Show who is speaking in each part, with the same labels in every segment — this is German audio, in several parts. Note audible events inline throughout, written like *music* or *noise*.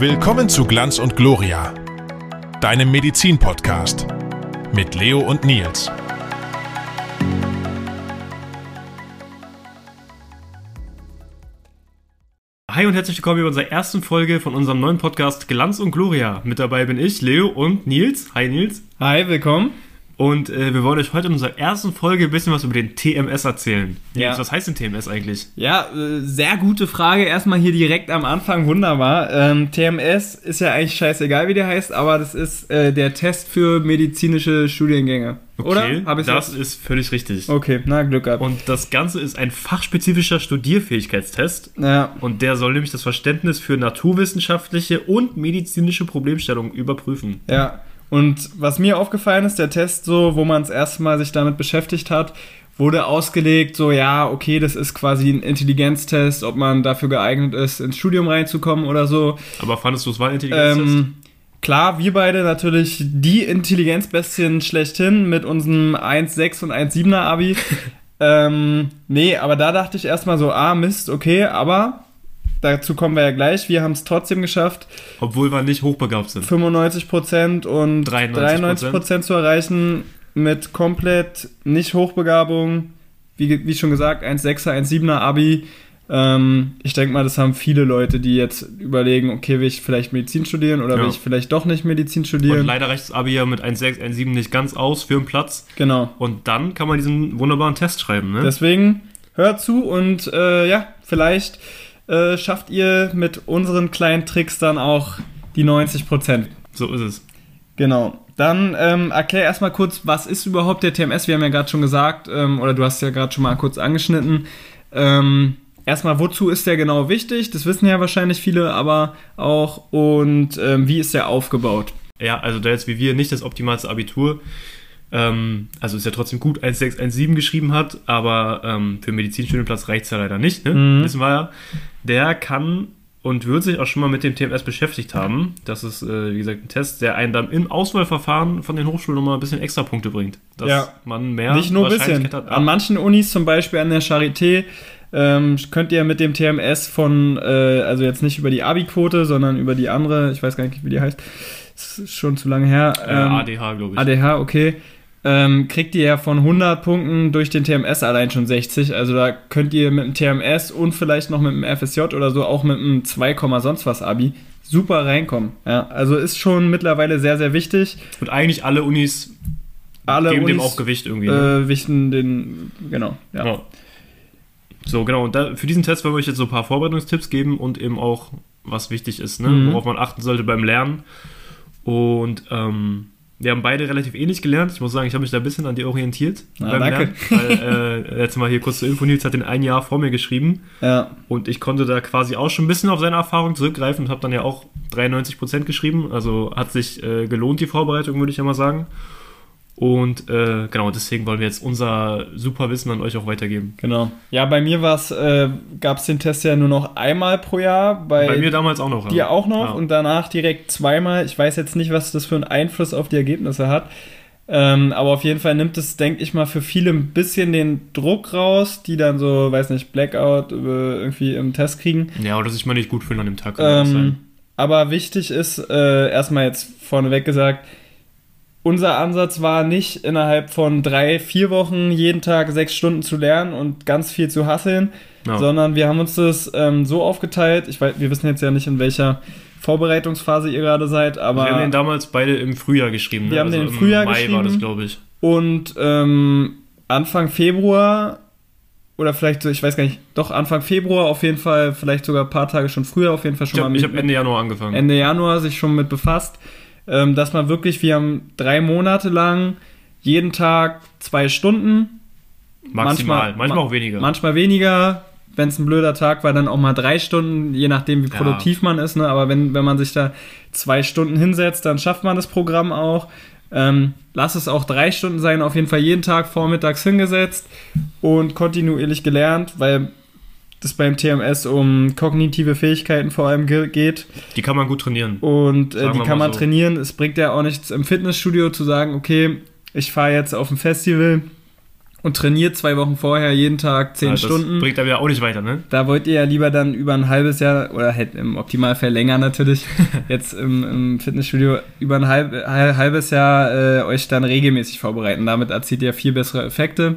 Speaker 1: Willkommen zu Glanz und Gloria, deinem Medizin-Podcast mit Leo und Nils.
Speaker 2: Hi und herzlich willkommen bei unserer ersten Folge von unserem neuen Podcast Glanz und Gloria. Mit dabei bin ich, Leo und Nils. Hi Nils.
Speaker 3: Hi, willkommen.
Speaker 2: Und äh, wir wollen euch heute in unserer ersten Folge ein bisschen was über den TMS erzählen.
Speaker 3: Ja.
Speaker 2: Was heißt denn TMS eigentlich?
Speaker 3: Ja, äh, sehr gute Frage. Erstmal hier direkt am Anfang, wunderbar. Ähm, TMS ist ja eigentlich scheißegal, wie der heißt, aber das ist äh, der Test für medizinische Studiengänge. Oder?
Speaker 2: Hab
Speaker 3: ich's
Speaker 2: das
Speaker 3: jetzt-
Speaker 2: ist völlig richtig.
Speaker 3: Okay, na, Glück gehabt.
Speaker 2: Und das Ganze ist ein fachspezifischer Studierfähigkeitstest.
Speaker 3: ja,
Speaker 2: Und der soll nämlich das Verständnis für naturwissenschaftliche und medizinische Problemstellungen überprüfen.
Speaker 3: ja. Und was mir aufgefallen ist, der Test so, wo man es erstmal sich damit beschäftigt hat, wurde ausgelegt, so, ja, okay, das ist quasi ein Intelligenztest, ob man dafür geeignet ist, ins Studium reinzukommen oder so.
Speaker 2: Aber fandest du, es war ein Intelligenztest?
Speaker 3: Ähm, klar, wir beide natürlich die Intelligenzbestien schlechthin mit unserem 1,6 und 1,7er Abi. *laughs* ähm, nee, aber da dachte ich erstmal so, ah, Mist, okay, aber dazu kommen wir ja gleich. Wir haben es trotzdem geschafft,
Speaker 2: Obwohl wir nicht hochbegabt sind.
Speaker 3: 95% und
Speaker 2: 93%.
Speaker 3: 93% zu erreichen mit komplett nicht Hochbegabung. Wie, wie schon gesagt, 1,6er, 1,7er Abi. Ähm, ich denke mal, das haben viele Leute, die jetzt überlegen, okay, will ich vielleicht Medizin studieren oder
Speaker 2: Ja.
Speaker 3: will ich vielleicht doch nicht Medizin
Speaker 2: Und
Speaker 3: studieren.
Speaker 2: leider reicht das Abi ja mit 1,6, 1,7 nicht ganz aus für einen Platz.
Speaker 3: Genau.
Speaker 2: Und dann kann man diesen wunderbaren Test schreiben, ne?
Speaker 3: Deswegen hört zu und äh, ja, vielleicht äh, schafft ihr mit unseren kleinen Tricks dann auch die 90%.
Speaker 2: so ist es.
Speaker 3: Genau. Dann ähm, erklär erstmal kurz, was ist überhaupt der TMS? Wir haben ja gerade schon gesagt, ähm, oder du hast ja gerade schon mal kurz angeschnitten. Ähm, erstmal, wozu ist der genau wichtig? Das wissen ja wahrscheinlich viele, aber auch. Und ähm, wie ist der aufgebaut?
Speaker 2: Ja, also da jetzt wie wir nicht das optimalste Abitur, ähm, also ist ja trotzdem gut 1,6, 1,7 geschrieben hat, aber ähm, für Medizinstudienplatz reicht es ja leider nicht, ne?
Speaker 3: Mhm.
Speaker 2: Wissen wir ja. Der kann und wird sich auch schon mal mit dem TMS beschäftigt haben. Das ist, äh, wie gesagt, ein Test, der einen dann im Auswahlverfahren von den Hochschulen nochmal ein bisschen extra Punkte bringt. Dass
Speaker 3: Ja.
Speaker 2: man mehr
Speaker 3: Nicht nur ein bisschen.
Speaker 2: Hat.
Speaker 3: An manchen Unis, zum Beispiel an der Charité, ähm, könnt ihr mit dem TMS von, äh, also jetzt nicht über die Abi-Quote, sondern über die andere, ich weiß gar nicht, wie die heißt, ist schon zu lange her.
Speaker 2: äh,
Speaker 3: ähm,
Speaker 2: ADH, glaube ich.
Speaker 3: ADH, okay. Ähm, kriegt ihr ja von 100 Punkten durch den TMS allein schon 60. Also da könnt ihr mit dem TMS und vielleicht noch mit dem FSJ oder so, auch mit einem 2, Komma sonst was Abi, super reinkommen. Ja, also ist schon mittlerweile sehr, sehr wichtig.
Speaker 2: Und eigentlich alle Unis
Speaker 3: Alle
Speaker 2: geben dem
Speaker 3: Unis,
Speaker 2: auch Gewicht irgendwie. ne?
Speaker 3: äh, wichten den, genau, ja.
Speaker 2: Ja. So, genau. Und da, für diesen Test wollen wir euch jetzt so ein paar Vorbereitungstipps geben und eben auch, was wichtig ist, ne?
Speaker 3: Mhm.
Speaker 2: worauf man achten sollte beim Lernen. Und ähm, wir haben beide relativ ähnlich gelernt. Ich muss sagen, ich habe mich da ein bisschen an dir orientiert
Speaker 3: Ah, danke.
Speaker 2: Lernen. Weil, äh, *laughs* jetzt mal hier kurz zur Info, Nils hat den ein Jahr vor mir geschrieben
Speaker 3: ja.
Speaker 2: und ich konnte da quasi auch schon ein bisschen auf seine Erfahrung zurückgreifen und habe dann ja auch 93% geschrieben. Also hat sich äh, gelohnt, die Vorbereitung, würde ich ja mal sagen. Und äh, genau, deswegen wollen wir jetzt unser super Wissen an euch auch weitergeben.
Speaker 3: Genau. Ja, bei mir war's, äh, gab es den Test ja nur noch einmal pro Jahr. Bei,
Speaker 2: Bei mir damals auch noch. ja.
Speaker 3: dir auch noch
Speaker 2: Ja.
Speaker 3: und danach direkt zweimal. Ich weiß jetzt nicht, was das für einen Einfluss auf die Ergebnisse hat. Ähm, aber auf jeden Fall nimmt es, denke ich mal, für viele ein bisschen den Druck raus, die dann so, weiß nicht, Blackout äh, irgendwie im Test kriegen.
Speaker 2: Ja, oder sich mal nicht gut fühlen an dem Tag.
Speaker 3: Ähm, aber wichtig ist, äh, erstmal jetzt vorneweg gesagt, unser Ansatz war nicht innerhalb von drei, vier Wochen jeden Tag sechs Stunden zu lernen und ganz viel zu hasseln,
Speaker 2: Ja.
Speaker 3: sondern wir haben uns das ähm, so aufgeteilt. Ich weiß, wir wissen jetzt ja nicht, in welcher Vorbereitungsphase ihr gerade seid, aber
Speaker 2: wir haben den damals beide im Frühjahr geschrieben. ne?
Speaker 3: Wir haben den im Frühjahr
Speaker 2: Mai war
Speaker 3: geschrieben.
Speaker 2: das, glaube ich.
Speaker 3: und ähm, Anfang Februar oder vielleicht so, ich weiß gar nicht, doch Anfang Februar auf jeden Fall, vielleicht sogar ein paar Tage schon früher auf jeden Fall
Speaker 2: Ich
Speaker 3: schon
Speaker 2: habe
Speaker 3: mal
Speaker 2: hab Ende Januar angefangen.
Speaker 3: Ende Januar sich schon mit befasst, ähm, dass man wirklich, wir haben drei Monate lang jeden Tag zwei Stunden,
Speaker 2: Maximal.
Speaker 3: manchmal-
Speaker 2: Manchmal, auch weniger.
Speaker 3: manchmal weniger. Wenn es ein blöder Tag war, dann auch mal drei Stunden, je nachdem, wie
Speaker 2: Ja.
Speaker 3: produktiv man ist. Ne? Aber wenn, wenn man sich da zwei Stunden hinsetzt, dann schafft man das Programm auch. Ähm, lass es auch drei Stunden sein, auf jeden Fall jeden Tag vormittags hingesetzt und kontinuierlich gelernt, weil das beim TMS um kognitive Fähigkeiten vor allem ge geht.
Speaker 2: Die kann man gut trainieren.
Speaker 3: Und äh, die kann man
Speaker 2: so.
Speaker 3: trainieren. Es bringt ja auch nichts im Fitnessstudio zu sagen, okay, ich fahre jetzt auf ein Festival und trainiert zwei Wochen vorher jeden Tag zehn
Speaker 2: Ja, das
Speaker 3: Stunden.
Speaker 2: bringt aber ja auch nicht weiter, ne?
Speaker 3: Da wollt ihr ja lieber dann über ein halbes Jahr oder halt im Optimalfall länger natürlich, *laughs* jetzt im, im Fitnessstudio über ein halb, hal- halbes Jahr äh, euch dann regelmäßig vorbereiten. Damit erzielt ihr viel bessere Effekte.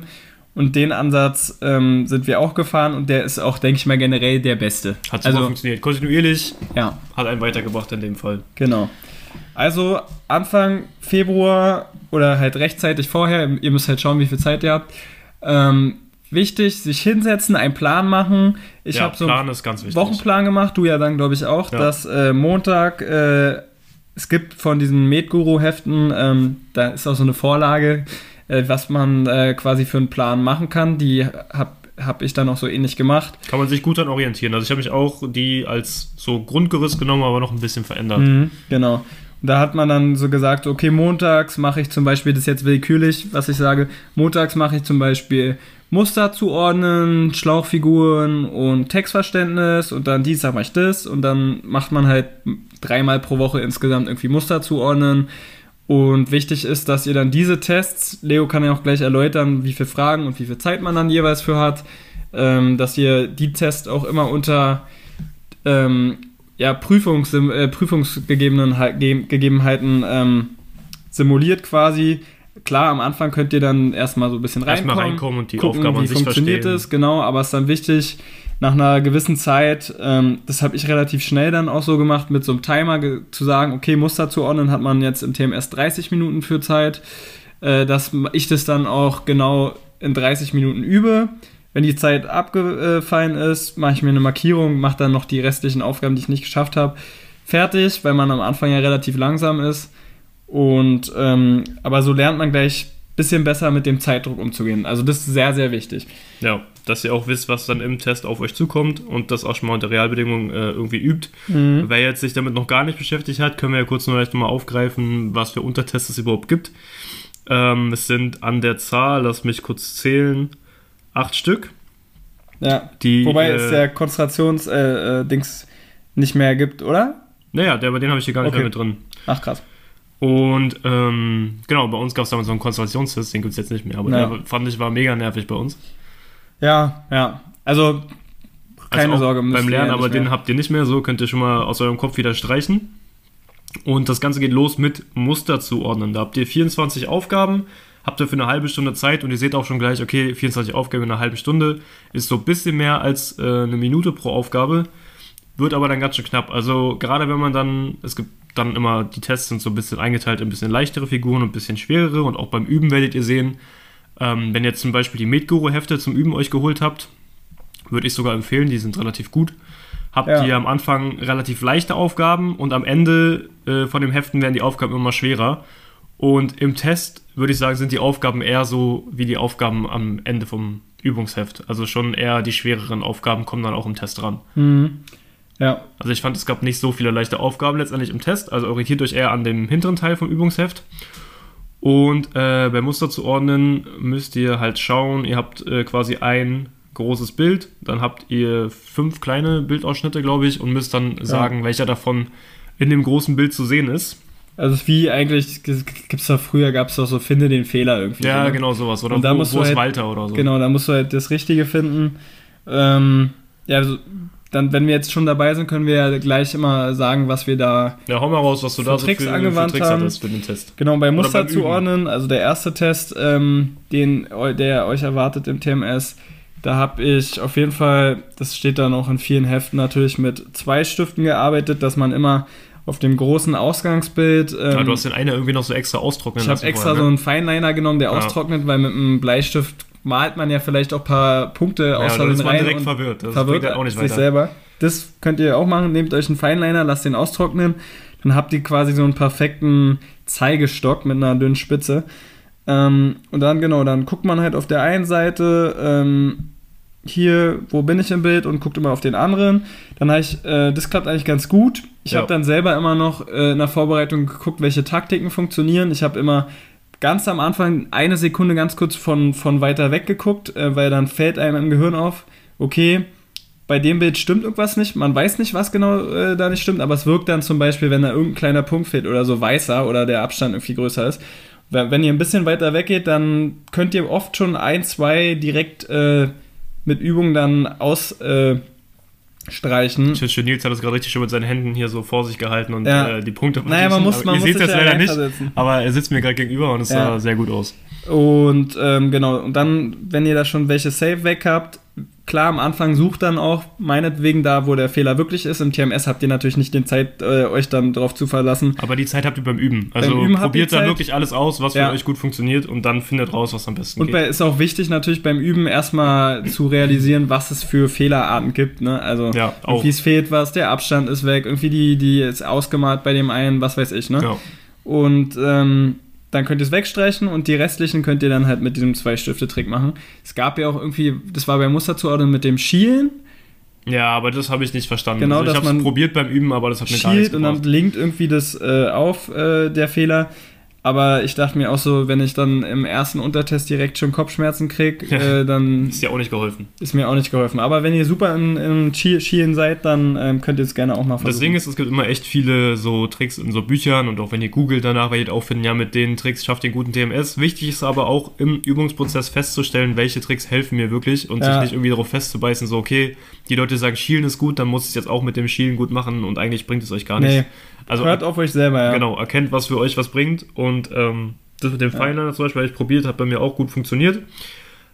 Speaker 3: Und den Ansatz ähm, sind wir auch gefahren und der ist auch, denke ich mal, generell der beste.
Speaker 2: Hat super
Speaker 3: also,
Speaker 2: funktioniert. Kontinuierlich
Speaker 3: ja,
Speaker 2: hat einen weitergebracht in dem Fall.
Speaker 3: genau. Also Anfang Februar oder halt rechtzeitig vorher, ihr müsst halt schauen, wie viel Zeit ihr habt. Ähm, wichtig, sich hinsetzen, einen Plan machen. Ich
Speaker 2: ja,
Speaker 3: habe so
Speaker 2: Plan ist ganz wichtig.
Speaker 3: Wochenplan gemacht, du ja dann, glaube ich, auch,
Speaker 2: Ja.
Speaker 3: dass äh, Montag, äh, es gibt von diesen Medguru-Heften, ähm, da ist auch so eine Vorlage, äh, was man äh, quasi für einen Plan machen kann. Die habe hab ich dann auch so ähnlich gemacht.
Speaker 2: Kann man sich gut dann orientieren. Also ich habe mich auch die als so Grundgerüst genommen, aber noch ein bisschen verändert.
Speaker 3: Mhm, genau. Und da hat man dann so gesagt, okay, montags mache ich zum Beispiel, das ist jetzt willkürlich, was ich sage, montags mache ich zum Beispiel Muster zuordnen, Schlauchfiguren und Textverständnis und dann Dienstag mache ich das und dann macht man halt dreimal pro Woche insgesamt irgendwie Muster zuordnen. Und wichtig ist, dass ihr dann diese Tests, Leo kann ja auch gleich erläutern, wie viele Fragen und wie viel Zeit man dann jeweils für hat, ähm, dass ihr die Tests auch immer unter ähm, ja, Prüfungs, äh, Prüfungsgegebenheiten ähm, simuliert quasi. Klar, am Anfang könnt ihr dann erstmal so ein bisschen reinkommen,
Speaker 2: Erstmal reinkommen und die
Speaker 3: gucken,
Speaker 2: Aufgabe an
Speaker 3: wie
Speaker 2: sich
Speaker 3: funktioniert
Speaker 2: verstehen.
Speaker 3: es, genau, aber es ist dann wichtig, nach einer gewissen Zeit, ähm, das habe ich relativ schnell dann auch so gemacht, mit so einem Timer zu sagen, okay, Muster zuordnen hat man jetzt im TMS 30 Minuten für Zeit, äh, dass ich das dann auch genau in 30 Minuten übe. Wenn die Zeit abgefallen ist, mache ich mir eine Markierung, mache dann noch die restlichen Aufgaben, die ich nicht geschafft habe, fertig, weil man am Anfang ja relativ langsam ist. Und ähm, aber so lernt man gleich bisschen besser mit dem Zeitdruck umzugehen. Also das ist sehr, sehr wichtig.
Speaker 2: Ja, dass ihr auch wisst, was dann im Test auf euch zukommt und das auch schon mal unter Realbedingungen äh, irgendwie übt.
Speaker 3: Mhm.
Speaker 2: Wer jetzt sich damit noch gar nicht beschäftigt hat, können wir ja kurz noch vielleicht mal aufgreifen, was für Untertests es überhaupt gibt. Ähm, es sind an der Zahl, lass mich kurz zählen, acht Stück.
Speaker 3: Ja.
Speaker 2: Die,
Speaker 3: Wobei
Speaker 2: äh,
Speaker 3: es der Konzentrations-Dings äh, Dings nicht mehr gibt, oder?
Speaker 2: Naja, der, bei den habe ich hier gar nicht
Speaker 3: Okay.
Speaker 2: mehr mit drin.
Speaker 3: Ach krass.
Speaker 2: Und ähm, genau, bei uns gab es damals so einen Konzentrationstest, den gibt es jetzt nicht mehr, aber
Speaker 3: Ja.
Speaker 2: der fand ich war mega nervig bei uns.
Speaker 3: Ja, ja. Also keine
Speaker 2: also
Speaker 3: Sorge.
Speaker 2: Beim Lernen, aber den habt ihr nicht mehr, so könnt ihr schon mal aus eurem Kopf wieder streichen. Und das Ganze geht los mit Muster zuordnen. Da habt ihr 24 Aufgaben, habt ihr für eine halbe Stunde Zeit und ihr seht auch schon gleich, okay, 24 Aufgaben in einer halben Stunde ist so ein bisschen mehr als äh, eine Minute pro Aufgabe, wird aber dann ganz schön knapp. Also gerade wenn man dann, es gibt dann immer, die Tests sind so ein bisschen eingeteilt in ein bisschen leichtere Figuren und ein bisschen schwerere und auch beim Üben werdet ihr sehen, ähm, wenn ihr zum Beispiel die Medguru-Hefte zum Üben euch geholt habt, würde ich sogar empfehlen, die sind relativ gut. Habt
Speaker 3: Ja.
Speaker 2: ihr am Anfang relativ leichte Aufgaben und am Ende äh, von dem Heften werden die Aufgaben immer schwerer. Und im Test würde ich sagen, sind die Aufgaben eher so wie die Aufgaben am Ende vom Übungsheft. Also schon eher die schwereren Aufgaben kommen dann auch im Test ran.
Speaker 3: Mhm. Ja,
Speaker 2: Also ich fand, es gab nicht so viele leichte Aufgaben letztendlich im Test. Also orientiert euch eher an dem hinteren Teil vom Übungsheft. Und äh, bei Muster zu ordnen müsst ihr halt schauen, ihr habt äh, quasi ein großes Bild, dann habt ihr fünf kleine Bildausschnitte, glaube ich, und müsst dann sagen, welcher davon in dem großen Bild zu sehen ist.
Speaker 3: also es ist wie eigentlich, gibt's da früher, gab es doch so, finde den Fehler irgendwie.
Speaker 2: Ja,
Speaker 3: ne?
Speaker 2: genau sowas. Oder
Speaker 3: Und da
Speaker 2: wo,
Speaker 3: musst
Speaker 2: wo
Speaker 3: du
Speaker 2: ist
Speaker 3: halt-
Speaker 2: Walter oder so.
Speaker 3: Genau, da musst du halt das Richtige finden. Ähm, ja, also, dann, wenn wir jetzt schon dabei sind, können wir ja gleich immer sagen, was wir da
Speaker 2: Ja, hau mal raus, was du
Speaker 3: Für
Speaker 2: da so
Speaker 3: Tricks
Speaker 2: für,
Speaker 3: angewandt
Speaker 2: für Tricks
Speaker 3: haben.
Speaker 2: hattest für den Test.
Speaker 3: Genau, bei Muster zuordnen, also der erste Test, ähm, den, der euch erwartet im TMS, da habe ich auf jeden Fall, das steht dann auch in vielen Heften natürlich, mit zwei Stiften gearbeitet, dass man immer auf dem großen Ausgangsbild. Ähm,
Speaker 2: ja, du hast den einen irgendwie noch so extra austrocknen
Speaker 3: ich habe extra so
Speaker 2: ne?
Speaker 3: einen Feinliner genommen, der
Speaker 2: Ja.
Speaker 3: austrocknet, weil mit einem Bleistift malt man ja vielleicht auch ein paar Punkte
Speaker 2: Ja,
Speaker 3: aus
Speaker 2: man
Speaker 3: rein
Speaker 2: direkt verwirrt. Das
Speaker 3: verwirrt
Speaker 2: auch nicht
Speaker 3: sich
Speaker 2: weiter.
Speaker 3: selber. Das könnt ihr auch machen. Nehmt euch einen Feinliner, lasst den austrocknen. Dann habt ihr quasi so einen perfekten Zeigestock mit einer dünnen Spitze. Ähm, und dann, genau, dann guckt man halt auf der einen Seite ähm, hier, wo bin ich im Bild und guckt immer auf den anderen. Dann habe ich, äh, das klappt eigentlich ganz gut. Ich
Speaker 2: Ja.
Speaker 3: habe dann selber immer noch äh, in der Vorbereitung geguckt, welche Taktiken funktionieren. Ich habe immer ganz am Anfang eine Sekunde ganz kurz von, von weiter weg geguckt, äh, weil dann fällt einem im Gehirn auf, okay, bei dem Bild stimmt irgendwas nicht. Man weiß nicht, was genau äh, da nicht stimmt, aber es wirkt dann zum Beispiel, wenn da irgendein kleiner Punkt fehlt oder so weißer oder der Abstand irgendwie größer ist. wenn ihr ein bisschen weiter weggeht, dann könnt ihr oft schon ein, zwei direkt äh, mit Übungen dann ausstreichen. Äh, streichen.
Speaker 2: Ich finde, Nils hat das gerade richtig schön mit seinen Händen hier so vor sich gehalten und
Speaker 3: Ja.
Speaker 2: äh, die Punkte
Speaker 3: Naja, man muss- man
Speaker 2: Ihr
Speaker 3: muss
Speaker 2: seht
Speaker 3: sich
Speaker 2: das
Speaker 3: ja
Speaker 2: leider nicht, aber er sitzt mir gerade gegenüber und es
Speaker 3: Ja.
Speaker 2: sah sehr gut aus.
Speaker 3: Und ähm, genau, und dann, wenn ihr da schon welche Safe weg habt, klar, am Anfang sucht dann auch meinetwegen da, wo der Fehler wirklich ist. Im TMS habt ihr natürlich nicht die Zeit, äh, euch dann drauf zu verlassen.
Speaker 2: Aber die Zeit habt ihr beim Üben. Also
Speaker 3: Üben habt
Speaker 2: probiert
Speaker 3: ihr
Speaker 2: da
Speaker 3: Zeit.
Speaker 2: wirklich alles aus, was
Speaker 3: Ja.
Speaker 2: für euch gut funktioniert und dann findet raus, was am besten
Speaker 3: Und
Speaker 2: geht.
Speaker 3: bei, ist auch wichtig natürlich beim Üben erstmal zu realisieren, was es für Fehlerarten gibt. Ne? Also
Speaker 2: Ja,
Speaker 3: irgendwie es fehlt was, der Abstand ist weg, irgendwie die, die ist ausgemalt bei dem einen, was weiß ich. Ne?
Speaker 2: ja.
Speaker 3: Und ähm, dann könnt ihr es wegstreichen und die restlichen könnt ihr dann halt mit diesem Zwei-Stifte-Trick machen. Es gab ja auch irgendwie, das war bei Musterzuordnung mit dem Schielen.
Speaker 2: ja, aber das habe ich nicht verstanden.
Speaker 3: Genau,
Speaker 2: also ich habe es
Speaker 3: man
Speaker 2: probiert beim Üben, aber das hat mir gar nichts
Speaker 3: Shield und dann
Speaker 2: gebracht.
Speaker 3: linkt irgendwie das äh, auf, äh, der Fehler. Aber ich dachte mir auch so, wenn ich dann im ersten Untertest direkt schon Kopfschmerzen kriege, *laughs* äh, dann
Speaker 2: Ist ja auch nicht geholfen.
Speaker 3: ist mir auch nicht geholfen. Aber wenn ihr super im, im Chi- Schielen seid, dann ähm, könnt ihr es gerne auch mal versuchen.
Speaker 2: Das Ding ist, es gibt immer echt viele so Tricks in so Büchern und auch wenn ihr googelt danach, werdet ihr auch finden, ja, mit den Tricks schafft ihr einen guten TMS. Wichtig ist aber auch im Übungsprozess festzustellen, welche Tricks helfen mir wirklich und
Speaker 3: Ja.
Speaker 2: sich nicht irgendwie darauf festzubeißen, so, okay, die Leute sagen, Schielen ist gut, dann muss ich es jetzt auch mit dem Schielen gut machen und eigentlich bringt es euch gar
Speaker 3: nee,
Speaker 2: nichts. Also,
Speaker 3: hört auf euch selber, ja.
Speaker 2: genau, erkennt, was für euch was bringt und ähm, das mit dem Feinliner zum Beispiel, habe ich probiert, hat bei mir auch gut funktioniert.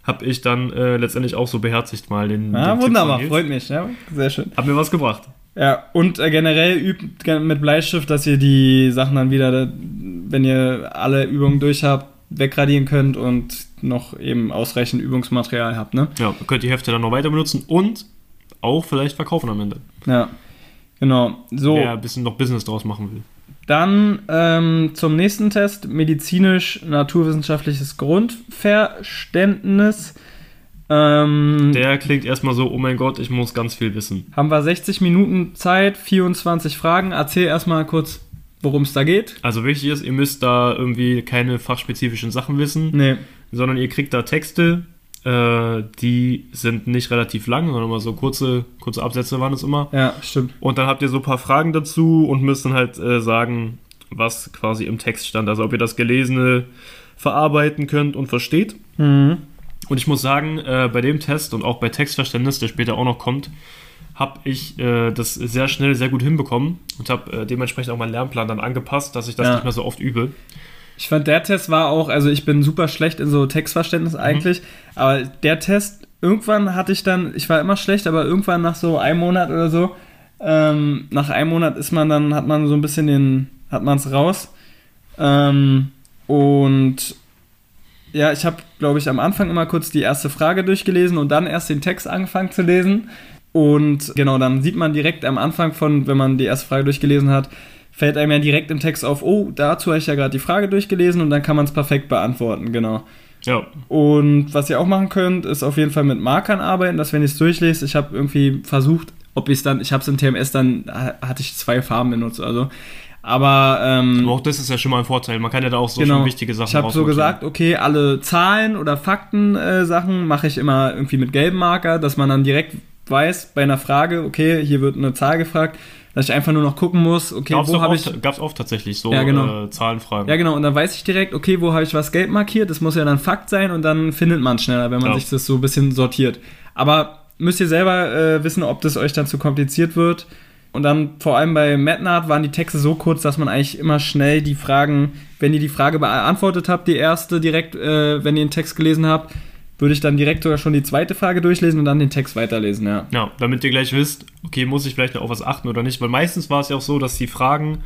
Speaker 2: Habe ich dann äh, letztendlich auch so beherzigt mal den.
Speaker 3: Ja,
Speaker 2: den
Speaker 3: wunderbar, freut mich. Ja, sehr schön.
Speaker 2: Hat mir was gebracht.
Speaker 3: Ja, und äh, generell übt mit Bleistift, dass ihr die Sachen dann wieder, wenn ihr alle Übungen durch habt, wegradieren könnt und noch eben ausreichend Übungsmaterial habt, ne?
Speaker 2: Ja, ihr könnt die Hefte dann noch weiter benutzen und auch vielleicht verkaufen am Ende.
Speaker 3: Ja. Genau. So,
Speaker 2: Wer ein bisschen noch Business draus machen will.
Speaker 3: dann ähm, zum nächsten Test: medizinisch-naturwissenschaftliches Grundverständnis. Ähm,
Speaker 2: Der klingt erstmal so, oh mein Gott, ich muss ganz viel wissen.
Speaker 3: haben wir 60 Minuten Zeit, 24 Fragen. Erzähl erstmal kurz, worum es da geht.
Speaker 2: Also wichtig ist, ihr müsst da irgendwie keine fachspezifischen Sachen wissen,
Speaker 3: Nee.
Speaker 2: sondern ihr kriegt da Texte, äh, die sind nicht relativ lang, sondern immer so kurze, kurze Absätze waren es immer.
Speaker 3: Ja, stimmt.
Speaker 2: Und dann habt ihr so ein paar Fragen dazu und müsst dann halt äh, sagen, was quasi im Text stand. Also ob ihr das Gelesene verarbeiten könnt und versteht.
Speaker 3: Mhm.
Speaker 2: Und ich muss sagen, äh, bei dem Test und auch bei Textverständnis, der später auch noch kommt, habe ich äh, das sehr schnell, sehr gut hinbekommen und habe äh, dementsprechend auch meinen Lernplan dann angepasst, dass ich das
Speaker 3: Ja.
Speaker 2: nicht mehr so oft übe.
Speaker 3: Ich fand, der Test war auch, also ich bin super schlecht in so Textverständnis eigentlich, aber der Test, irgendwann hatte ich dann, ich war immer schlecht, aber irgendwann nach so einem Monat oder so, ähm, nach einem Monat ist man dann, hat man so ein bisschen den, hat man es raus. Ähm, und ja, ich habe, glaube ich, am Anfang immer kurz die erste Frage durchgelesen und dann erst den Text angefangen zu lesen. Und genau, dann sieht man direkt am Anfang von, wenn man die erste Frage durchgelesen hat, fällt einem ja direkt im Text auf, oh, dazu habe ich ja gerade die Frage durchgelesen und dann kann man es perfekt beantworten, genau.
Speaker 2: Ja,
Speaker 3: Und was ihr auch machen könnt, ist auf jeden Fall mit Markern arbeiten, dass wenn ich es durchlese, ich habe irgendwie versucht, ob ich es dann, ich habe es im TMS dann, ha- hatte ich zwei Farben benutzt, also. Aber, ähm,
Speaker 2: aber auch das ist ja schon mal ein Vorteil. Man kann ja da auch so
Speaker 3: genau.
Speaker 2: wichtige Sachen
Speaker 3: Ich habe so gesagt, okay, alle Zahlen oder Fakten-Sachen mache ich immer irgendwie mit gelbem Marker, dass man dann direkt weiß bei einer Frage, okay, hier wird eine Zahl gefragt, dass ich einfach nur noch gucken muss, okay,
Speaker 2: Gab's
Speaker 3: wo habe ich.
Speaker 2: gab's oft tatsächlich so
Speaker 3: Ja, genau.
Speaker 2: äh, Zahlenfragen.
Speaker 3: Ja, genau, und dann weiß ich direkt, okay, wo habe ich was gelb markiert, das muss ja dann Fakt sein und dann findet man es schneller, wenn man
Speaker 2: Ja.
Speaker 3: sich das so ein bisschen sortiert. Aber müsst ihr selber äh, wissen, ob das euch dann zu kompliziert wird. Und dann vor allem bei MadNart waren die Texte so kurz, dass man eigentlich immer schnell die Fragen, wenn ihr die Frage beantwortet habt, die erste direkt, äh, wenn ihr den Text gelesen habt, würde ich dann direkt sogar schon die zweite Frage durchlesen und dann den Text weiterlesen, ja.
Speaker 2: Ja, damit ihr gleich wisst, okay, muss ich vielleicht noch auf was achten oder nicht, weil meistens war es ja auch so, dass die Fragen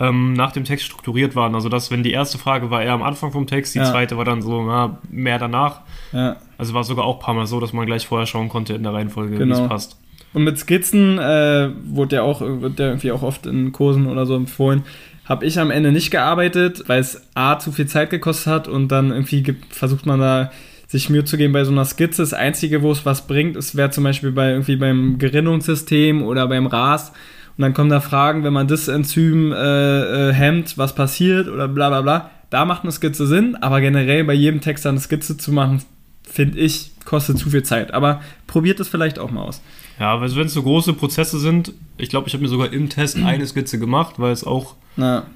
Speaker 2: ähm, nach dem Text strukturiert waren. Also, dass, wenn die erste Frage war eher am Anfang vom Text, die
Speaker 3: Ja.
Speaker 2: zweite war dann so, na, mehr danach.
Speaker 3: ja.
Speaker 2: Also war es sogar auch ein paar Mal so, dass man gleich vorher schauen konnte in der Reihenfolge, wie
Speaker 3: Genau.
Speaker 2: es passt.
Speaker 3: Und mit Skizzen äh, wurde ja auch wird ja irgendwie auch oft in Kursen oder so empfohlen. Habe ich am Ende nicht gearbeitet, weil es A zu viel Zeit gekostet hat und dann irgendwie versucht man da sich Mühe zu geben bei so einer Skizze. Das Einzige, wo es was bringt, ist wäre zum Beispiel bei irgendwie beim Gerinnungssystem oder beim RAS. Und dann kommen da Fragen, wenn man das Enzym äh, äh, hemmt, was passiert oder bla bla bla. Da macht eine Skizze Sinn, aber generell bei jedem Text eine Skizze zu machen, finde ich, kostet zu viel Zeit. Aber probiert es vielleicht auch mal aus.
Speaker 2: Ja, also wenn es so große Prozesse sind, ich glaube, ich habe mir sogar im Test *clears throat* eine Skizze gemacht, weil es auch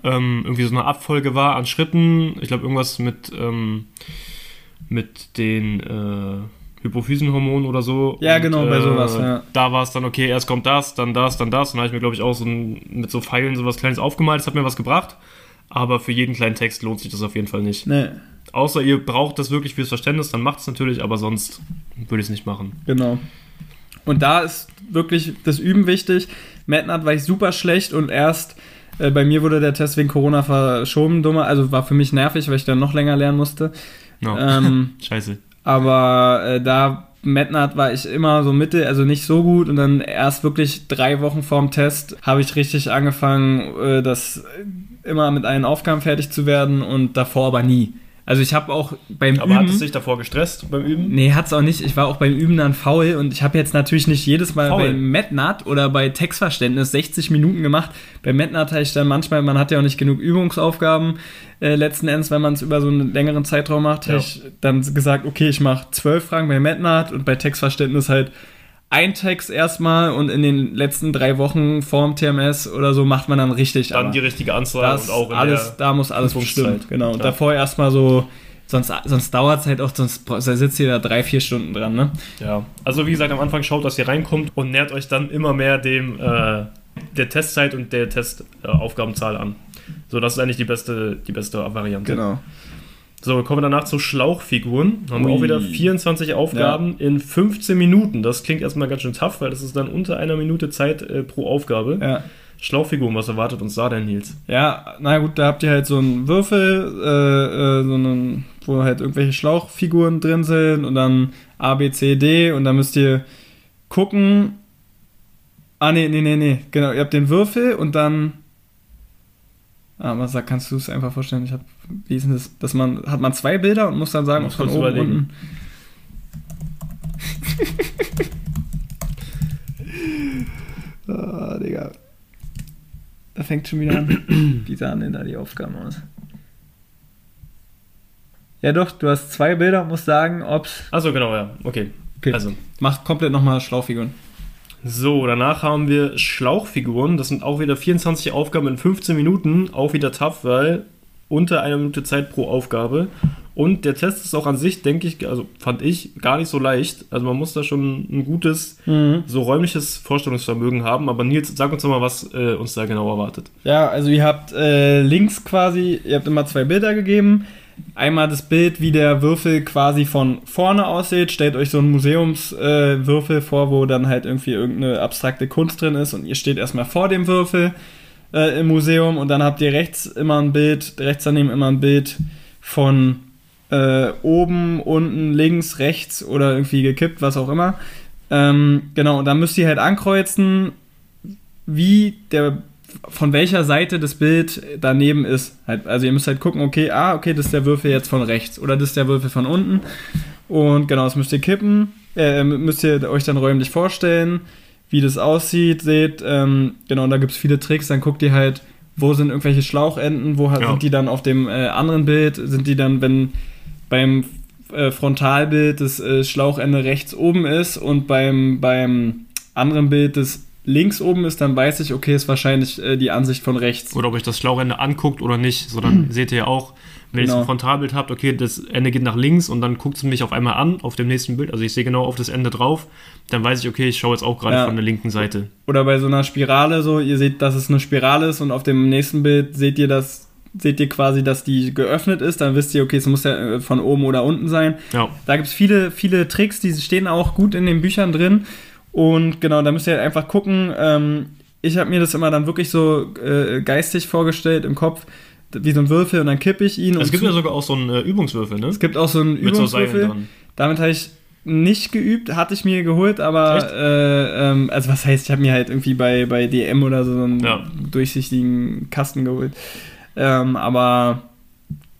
Speaker 2: ähm, irgendwie so eine Abfolge war an Schritten. Ich glaube, irgendwas mit, ähm, mit den äh, Hypophysenhormonen oder so.
Speaker 3: Ja, genau, bei sowas, ja.
Speaker 2: Da war es dann, okay, erst kommt das, dann das, dann das. Und dann habe ich mir, glaube ich, auch so ein, mit so Pfeilen sowas Kleines aufgemalt. Das hat mir was gebracht. Aber für jeden kleinen Text lohnt sich das auf jeden Fall nicht.
Speaker 3: nee,
Speaker 2: Außer ihr braucht das wirklich fürs Verständnis, dann macht es natürlich, aber sonst würde ich es nicht machen.
Speaker 3: genau. Und da ist wirklich das Üben wichtig. MadNat war ich super schlecht und erst äh, bei mir wurde der Test wegen Corona verschoben, dummer. Also war für mich nervig, weil ich dann noch länger lernen musste.
Speaker 2: No.
Speaker 3: Ähm, *laughs*
Speaker 2: Scheiße.
Speaker 3: Aber äh, da MadNat war ich immer so Mitte, also nicht so gut. Und dann erst wirklich drei Wochen vorm Test habe ich richtig angefangen, äh, das immer mit allen Aufgaben fertig zu werden und davor aber nie. Also ich habe auch beim
Speaker 2: Aber hat
Speaker 3: Üben...
Speaker 2: es dich davor gestresst beim Üben?
Speaker 3: Nee, hat's auch nicht. Ich war auch beim Üben dann faul und ich habe jetzt natürlich nicht jedes Mal
Speaker 2: Faul?
Speaker 3: bei MadNat oder bei Textverständnis 60 Minuten gemacht. Bei MadNat hatte ich dann manchmal, man hat ja auch nicht genug Übungsaufgaben äh, letzten Endes, wenn man es über so einen längeren Zeitraum macht,
Speaker 2: Ja.
Speaker 3: habe ich dann gesagt, okay, ich mache zwölf Fragen bei MadNat und bei Textverständnis halt ein Text erstmal und in den letzten drei Wochen vorm TMS oder so macht man dann richtig.
Speaker 2: Dann die richtige Anzahl
Speaker 3: das
Speaker 2: und auch in
Speaker 3: alles, da muss alles bestimmt. Genau. Und
Speaker 2: Ja.
Speaker 3: davor erstmal so, sonst, sonst dauert es halt auch, sonst da sitzt ihr da drei, vier Stunden dran, ne?
Speaker 2: Ja, also wie gesagt, am Anfang schaut, dass ihr reinkommt und nähert euch dann immer mehr dem äh, der Testzeit und der Testaufgabenzahl an. So, das ist eigentlich die beste, die beste Variante.
Speaker 3: Genau.
Speaker 2: So, kommen wir danach zu Schlauchfiguren. Haben wir
Speaker 3: Ui.
Speaker 2: auch wieder 24 Aufgaben in 15 Minuten. Das klingt erstmal ganz schön tough, weil das ist dann unter einer Minute Zeit äh, pro Aufgabe.
Speaker 3: Ja.
Speaker 2: Schlauchfiguren, was erwartet uns da denn, Nils?
Speaker 3: Ja, na gut, da habt ihr halt so einen Würfel, äh, äh, so einen, wo halt irgendwelche Schlauchfiguren drin sind und dann A, B, C, D und dann müsst ihr gucken. Ah, nee, nee, nee, nee, genau, ihr habt den Würfel und dann. Was sag, kannst du es einfach vorstellen? Ich hab, wie ist denn das? Dass man, hat man zwei Bilder und muss dann sagen, ob von oben,
Speaker 2: überlegen.
Speaker 3: unten. *laughs* ah, Digga. Da fängt schon wieder an. Wie sahen denn da die Aufgaben aus? Ja doch, du hast zwei Bilder und musst sagen, ob's...
Speaker 2: Achso, genau, ja. Okay.
Speaker 3: Okay.
Speaker 2: Also,
Speaker 3: Mach komplett nochmal Schlauchfiguren.
Speaker 2: So, danach haben wir Schlauchfiguren. Das sind auch wieder 24 Aufgaben in 15 Minuten. Auch wieder tough, weil unter einer Minute Zeit pro Aufgabe. Und der Test ist auch an sich, denke ich, also fand ich, gar nicht so leicht. Also man muss da schon ein gutes, so räumliches Vorstellungsvermögen haben. Aber Nils, sag uns doch mal, was äh, uns da genau erwartet.
Speaker 3: Ja, also ihr habt äh, links quasi, ihr habt immer zwei Bilder gegeben. Einmal das Bild, wie der Würfel quasi von vorne aussieht. Stellt euch so einen Museumswürfel äh, vor, wo dann halt irgendwie irgendeine abstrakte Kunst drin ist und ihr steht erstmal vor dem Würfel äh, im Museum und dann habt ihr rechts immer ein Bild, rechts daneben immer ein Bild von äh, oben, unten, links, rechts oder irgendwie gekippt, was auch immer. Ähm, genau, und dann müsst ihr halt ankreuzen, wie der von welcher Seite das Bild daneben ist. Halt, also ihr müsst halt gucken, okay, ah, okay, das ist der Würfel jetzt von rechts oder das ist der Würfel von unten. Und genau, das müsst ihr kippen, äh, müsst ihr euch dann räumlich vorstellen, wie das aussieht, seht, ähm, genau, und da gibt es viele Tricks, dann guckt ihr halt, wo sind irgendwelche Schlauchenden, wo
Speaker 2: Ja.
Speaker 3: sind die dann auf dem äh, anderen Bild, sind die dann, wenn beim äh, Frontalbild das äh, Schlauchende rechts oben ist und beim, beim anderen Bild das links oben ist, dann weiß ich, okay, ist wahrscheinlich äh, die Ansicht von rechts.
Speaker 2: Oder ob euch das Schlauchende anguckt oder nicht. So, dann seht ihr ja auch, wenn ihr
Speaker 3: Genau.
Speaker 2: ein Frontalbild habt, okay, das Ende geht nach links und dann guckt es mich auf einmal an auf dem nächsten Bild. Also ich sehe genau auf das Ende drauf. Dann weiß ich, okay, ich schaue jetzt auch gerade
Speaker 3: Ja.
Speaker 2: von der linken Seite.
Speaker 3: Oder bei so einer Spirale so, ihr seht, dass es eine Spirale ist und auf dem nächsten Bild seht ihr das, seht ihr quasi, dass die geöffnet ist, dann wisst ihr, okay, es muss ja äh, von oben oder unten sein.
Speaker 2: Ja.
Speaker 3: Da gibt es viele, viele Tricks, die stehen auch gut in den Büchern drin. Und genau, da müsst ihr halt einfach gucken. Ähm, ich habe mir das immer dann wirklich so äh, geistig vorgestellt im Kopf, wie so ein Würfel und dann kippe ich ihn.
Speaker 2: Es gibt ja sogar auch so einen äh, Übungswürfel, ne?
Speaker 3: es gibt auch so einen
Speaker 2: Mit so
Speaker 3: Übungswürfel.
Speaker 2: dran.
Speaker 3: Damit habe ich nicht geübt, hatte ich mir geholt, aber äh, ähm, also was heißt, ich habe mir halt irgendwie bei, bei DM oder so einen
Speaker 2: Ja.
Speaker 3: durchsichtigen Kasten geholt. Ähm, aber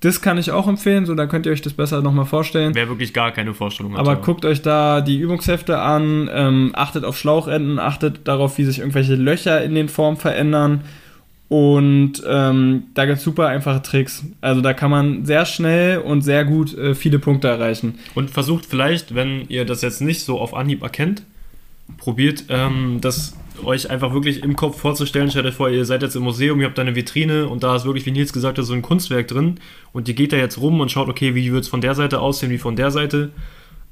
Speaker 3: das kann ich auch empfehlen, so da könnt ihr euch das besser nochmal vorstellen.
Speaker 2: Wer wirklich gar keine Vorstellung hat.
Speaker 3: Aber guckt euch da die Übungshefte an, ähm, achtet auf Schlauchenden, achtet darauf, wie sich irgendwelche Löcher in den Formen verändern. Und ähm, da gibt es super einfache Tricks. Also da kann man sehr schnell und sehr gut äh, viele Punkte erreichen.
Speaker 2: Und versucht vielleicht, wenn ihr das jetzt nicht so auf Anhieb erkennt, probiert ähm, das euch einfach wirklich im Kopf vorzustellen, stellt euch vor, ihr seid jetzt im Museum, ihr habt da eine Vitrine und da ist wirklich, wie Nils gesagt hat, so ein Kunstwerk drin und ihr geht da jetzt rum und schaut, okay, wie wird es von der Seite aussehen, wie von der Seite,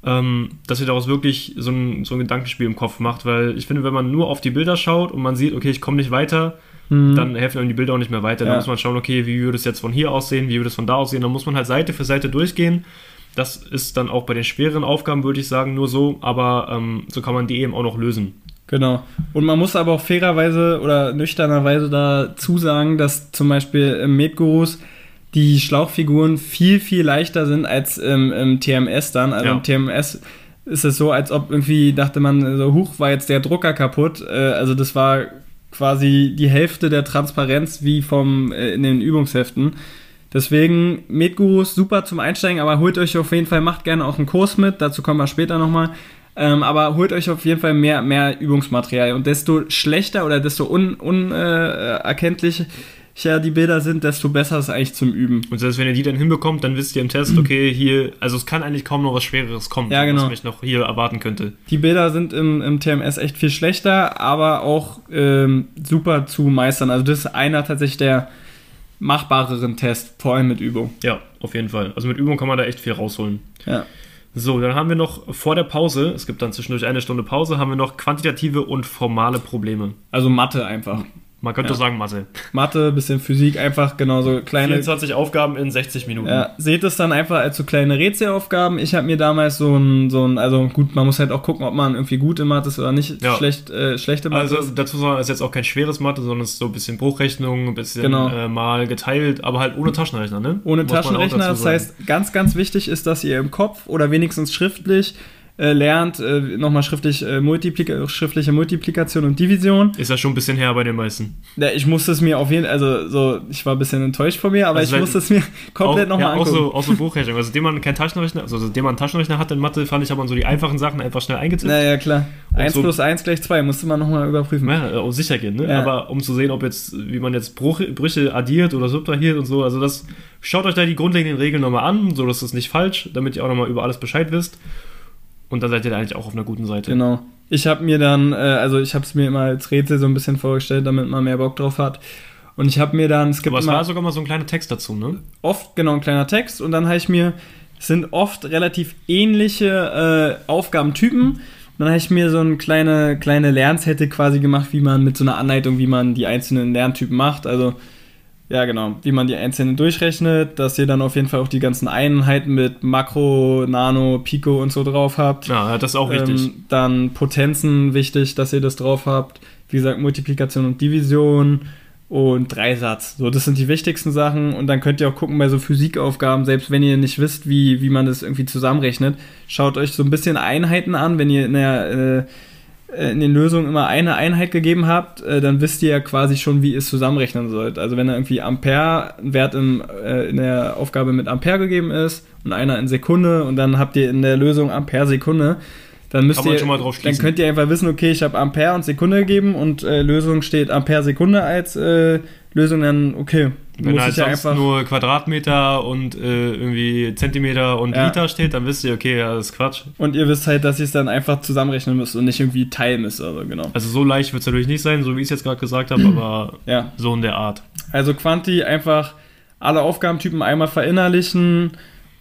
Speaker 2: ähm, dass ihr daraus wirklich so ein, so ein Gedankenspiel im Kopf macht, weil ich finde, wenn man nur auf die Bilder schaut und man sieht, okay, ich komme nicht weiter,
Speaker 3: Mhm.
Speaker 2: dann helfen einem die Bilder auch nicht mehr weiter.
Speaker 3: Ja.
Speaker 2: Dann muss man schauen, okay, wie würde es jetzt von hier aussehen, wie würde es von da aussehen. Dann muss man halt Seite für Seite durchgehen. Das ist dann auch bei den schweren Aufgaben, würde ich sagen, nur so, aber ähm, so kann man die eben auch noch lösen.
Speaker 3: Genau. Und man muss aber auch fairerweise oder nüchternerweise dazu sagen, dass zum Beispiel im Medgurus die Schlauchfiguren viel, viel leichter sind als im, im TMS dann. Also
Speaker 2: Ja.
Speaker 3: im TMS ist es so, als ob irgendwie dachte man, so, huch, war jetzt der Drucker kaputt. Äh, also das war quasi die Hälfte der Transparenz wie vom äh, in den Übungsheften. Deswegen Medgurus super zum Einsteigen, aber holt euch auf jeden Fall, macht gerne auch einen Kurs mit, dazu kommen wir später nochmal. Ähm, aber holt euch auf jeden Fall mehr, mehr Übungsmaterial. Und desto schlechter oder desto unerkenntlicher äh, erkenntlicher die Bilder sind, desto besser ist es eigentlich zum Üben.
Speaker 2: Und selbst wenn ihr die dann hinbekommt, dann wisst ihr im Test, *clears throat* okay, hier, also es kann eigentlich kaum noch was Schwereres kommen,
Speaker 3: Ja, genau.
Speaker 2: was mich noch hier erwarten könnte.
Speaker 3: Die Bilder sind im, im TMS echt viel schlechter, aber auch ähm, super zu meistern. Also das ist einer tatsächlich der machbareren Tests, vor allem mit Übung.
Speaker 2: Ja, auf jeden Fall. Also mit Übung kann man da echt viel rausholen.
Speaker 3: Ja.
Speaker 2: So, dann haben wir noch vor der Pause, es gibt dann zwischendurch eine Stunde Pause, haben wir noch quantitative und formale Probleme.
Speaker 3: Also Mathe einfach.
Speaker 2: Man könnte
Speaker 3: Ja.
Speaker 2: sagen Mathe.
Speaker 3: Mathe, bisschen Physik, einfach genauso kleine
Speaker 2: 24 Aufgaben in 60 Minuten.
Speaker 3: Ja, seht es dann einfach als so kleine Rätselaufgaben. Ich habe mir damals so ein, so ein, also gut, man muss halt auch gucken, ob man irgendwie gut in Mathe ist oder nicht
Speaker 2: Ja.
Speaker 3: schlecht, äh, schlechte Mathe
Speaker 2: Also dazu sagen, ist jetzt auch kein schweres Mathe, sondern es ist so ein bisschen Bruchrechnung, ein bisschen
Speaker 3: Genau.
Speaker 2: äh, mal geteilt, aber halt ohne Taschenrechner, ne?
Speaker 3: Ohne
Speaker 2: Muss
Speaker 3: Taschenrechner, das heißt, ganz, ganz wichtig ist, dass ihr im Kopf oder wenigstens schriftlich äh, lernt, äh, nochmal schriftlich, äh, Multiplika schriftliche Multiplikation und Division.
Speaker 2: Ist ja schon ein bisschen her bei den meisten.
Speaker 3: Ja, ich musste es mir auf jeden also so, ich war ein bisschen enttäuscht von mir, aber
Speaker 2: Also
Speaker 3: ich musste es mir *laughs* komplett
Speaker 2: auch,
Speaker 3: nochmal
Speaker 2: ja, auch
Speaker 3: angucken.
Speaker 2: so, auch so Bruchrechnung. Also, dem man keinen Taschenrechner, also dem man einen Taschenrechner hat in Mathe, fand ich, man so die einfachen Sachen einfach schnell eingetippt.
Speaker 3: Naja, klar.
Speaker 2: Und
Speaker 3: 1
Speaker 2: so-
Speaker 3: plus 1 gleich 2, musste man nochmal überprüfen.
Speaker 2: Ja, auf sicher gehen, ne?
Speaker 3: Ja.
Speaker 2: Aber um zu sehen, ob jetzt, wie man jetzt Bruch, Brüche addiert oder subtrahiert und so, also das, schaut euch da die grundlegenden Regeln nochmal an, so dass es nicht falsch, damit ihr auch nochmal über alles Bescheid wisst. Und dann seid ihr da eigentlich auch auf einer guten Seite.
Speaker 3: Genau. Ich habe mir dann, äh, also ich habe es mir immer als Rätsel so ein bisschen vorgestellt, damit man mehr Bock drauf hat. Und ich habe mir dann, es gibt
Speaker 2: Aber es
Speaker 3: immer
Speaker 2: war sogar mal so ein kleiner Text dazu, ne?
Speaker 3: oft, genau, ein kleiner Text und dann habe ich mir, es sind oft relativ ähnliche äh, Aufgabentypen. Und dann habe ich mir so eine kleine, kleine Lernzettel quasi gemacht, wie man mit so einer Anleitung, wie man die einzelnen Lerntypen macht. Also, ja, genau, wie man die einzelnen durchrechnet, dass ihr dann auf jeden Fall auch die ganzen Einheiten mit Makro, Nano, Pico und so drauf habt.
Speaker 2: Ja, das ist auch wichtig.
Speaker 3: Ähm, dann Potenzen wichtig, dass ihr das drauf habt. Wie gesagt, Multiplikation und Division und Dreisatz. So, das sind die wichtigsten Sachen. Und dann könnt ihr auch gucken bei so Physikaufgaben, selbst wenn ihr nicht wisst, wie, wie man das irgendwie zusammenrechnet, schaut euch so ein bisschen Einheiten an. Wenn ihr in der äh, in den Lösungen immer eine Einheit gegeben habt, äh, dann wisst ihr ja quasi schon, wie ihr es zusammenrechnen sollt. Also wenn da irgendwie Ampere, ein Wert im, äh, in der Aufgabe mit Ampere gegeben ist und einer in Sekunde und dann habt ihr in der Lösung Ampere Sekunde, dann müsst ihr, dann könnt ihr einfach wissen, okay, ich habe Ampere und Sekunde gegeben und äh, Lösung steht Ampere Sekunde als äh, Lösung, dann okay,
Speaker 2: Wenn halt
Speaker 3: ja
Speaker 2: sonst
Speaker 3: einfach
Speaker 2: nur Quadratmeter und äh, irgendwie Zentimeter und
Speaker 3: Ja.
Speaker 2: Liter steht, dann wisst ihr, okay, ja, das ist Quatsch.
Speaker 3: und ihr wisst halt, dass ihr es dann einfach zusammenrechnen müsst und nicht irgendwie teilen müsst, also genau.
Speaker 2: Also so leicht wird es natürlich nicht sein, so wie ich es jetzt gerade gesagt habe, aber *clears throat*
Speaker 3: Ja.
Speaker 2: so in der Art.
Speaker 3: Also Quanti einfach alle Aufgabentypen einmal verinnerlichen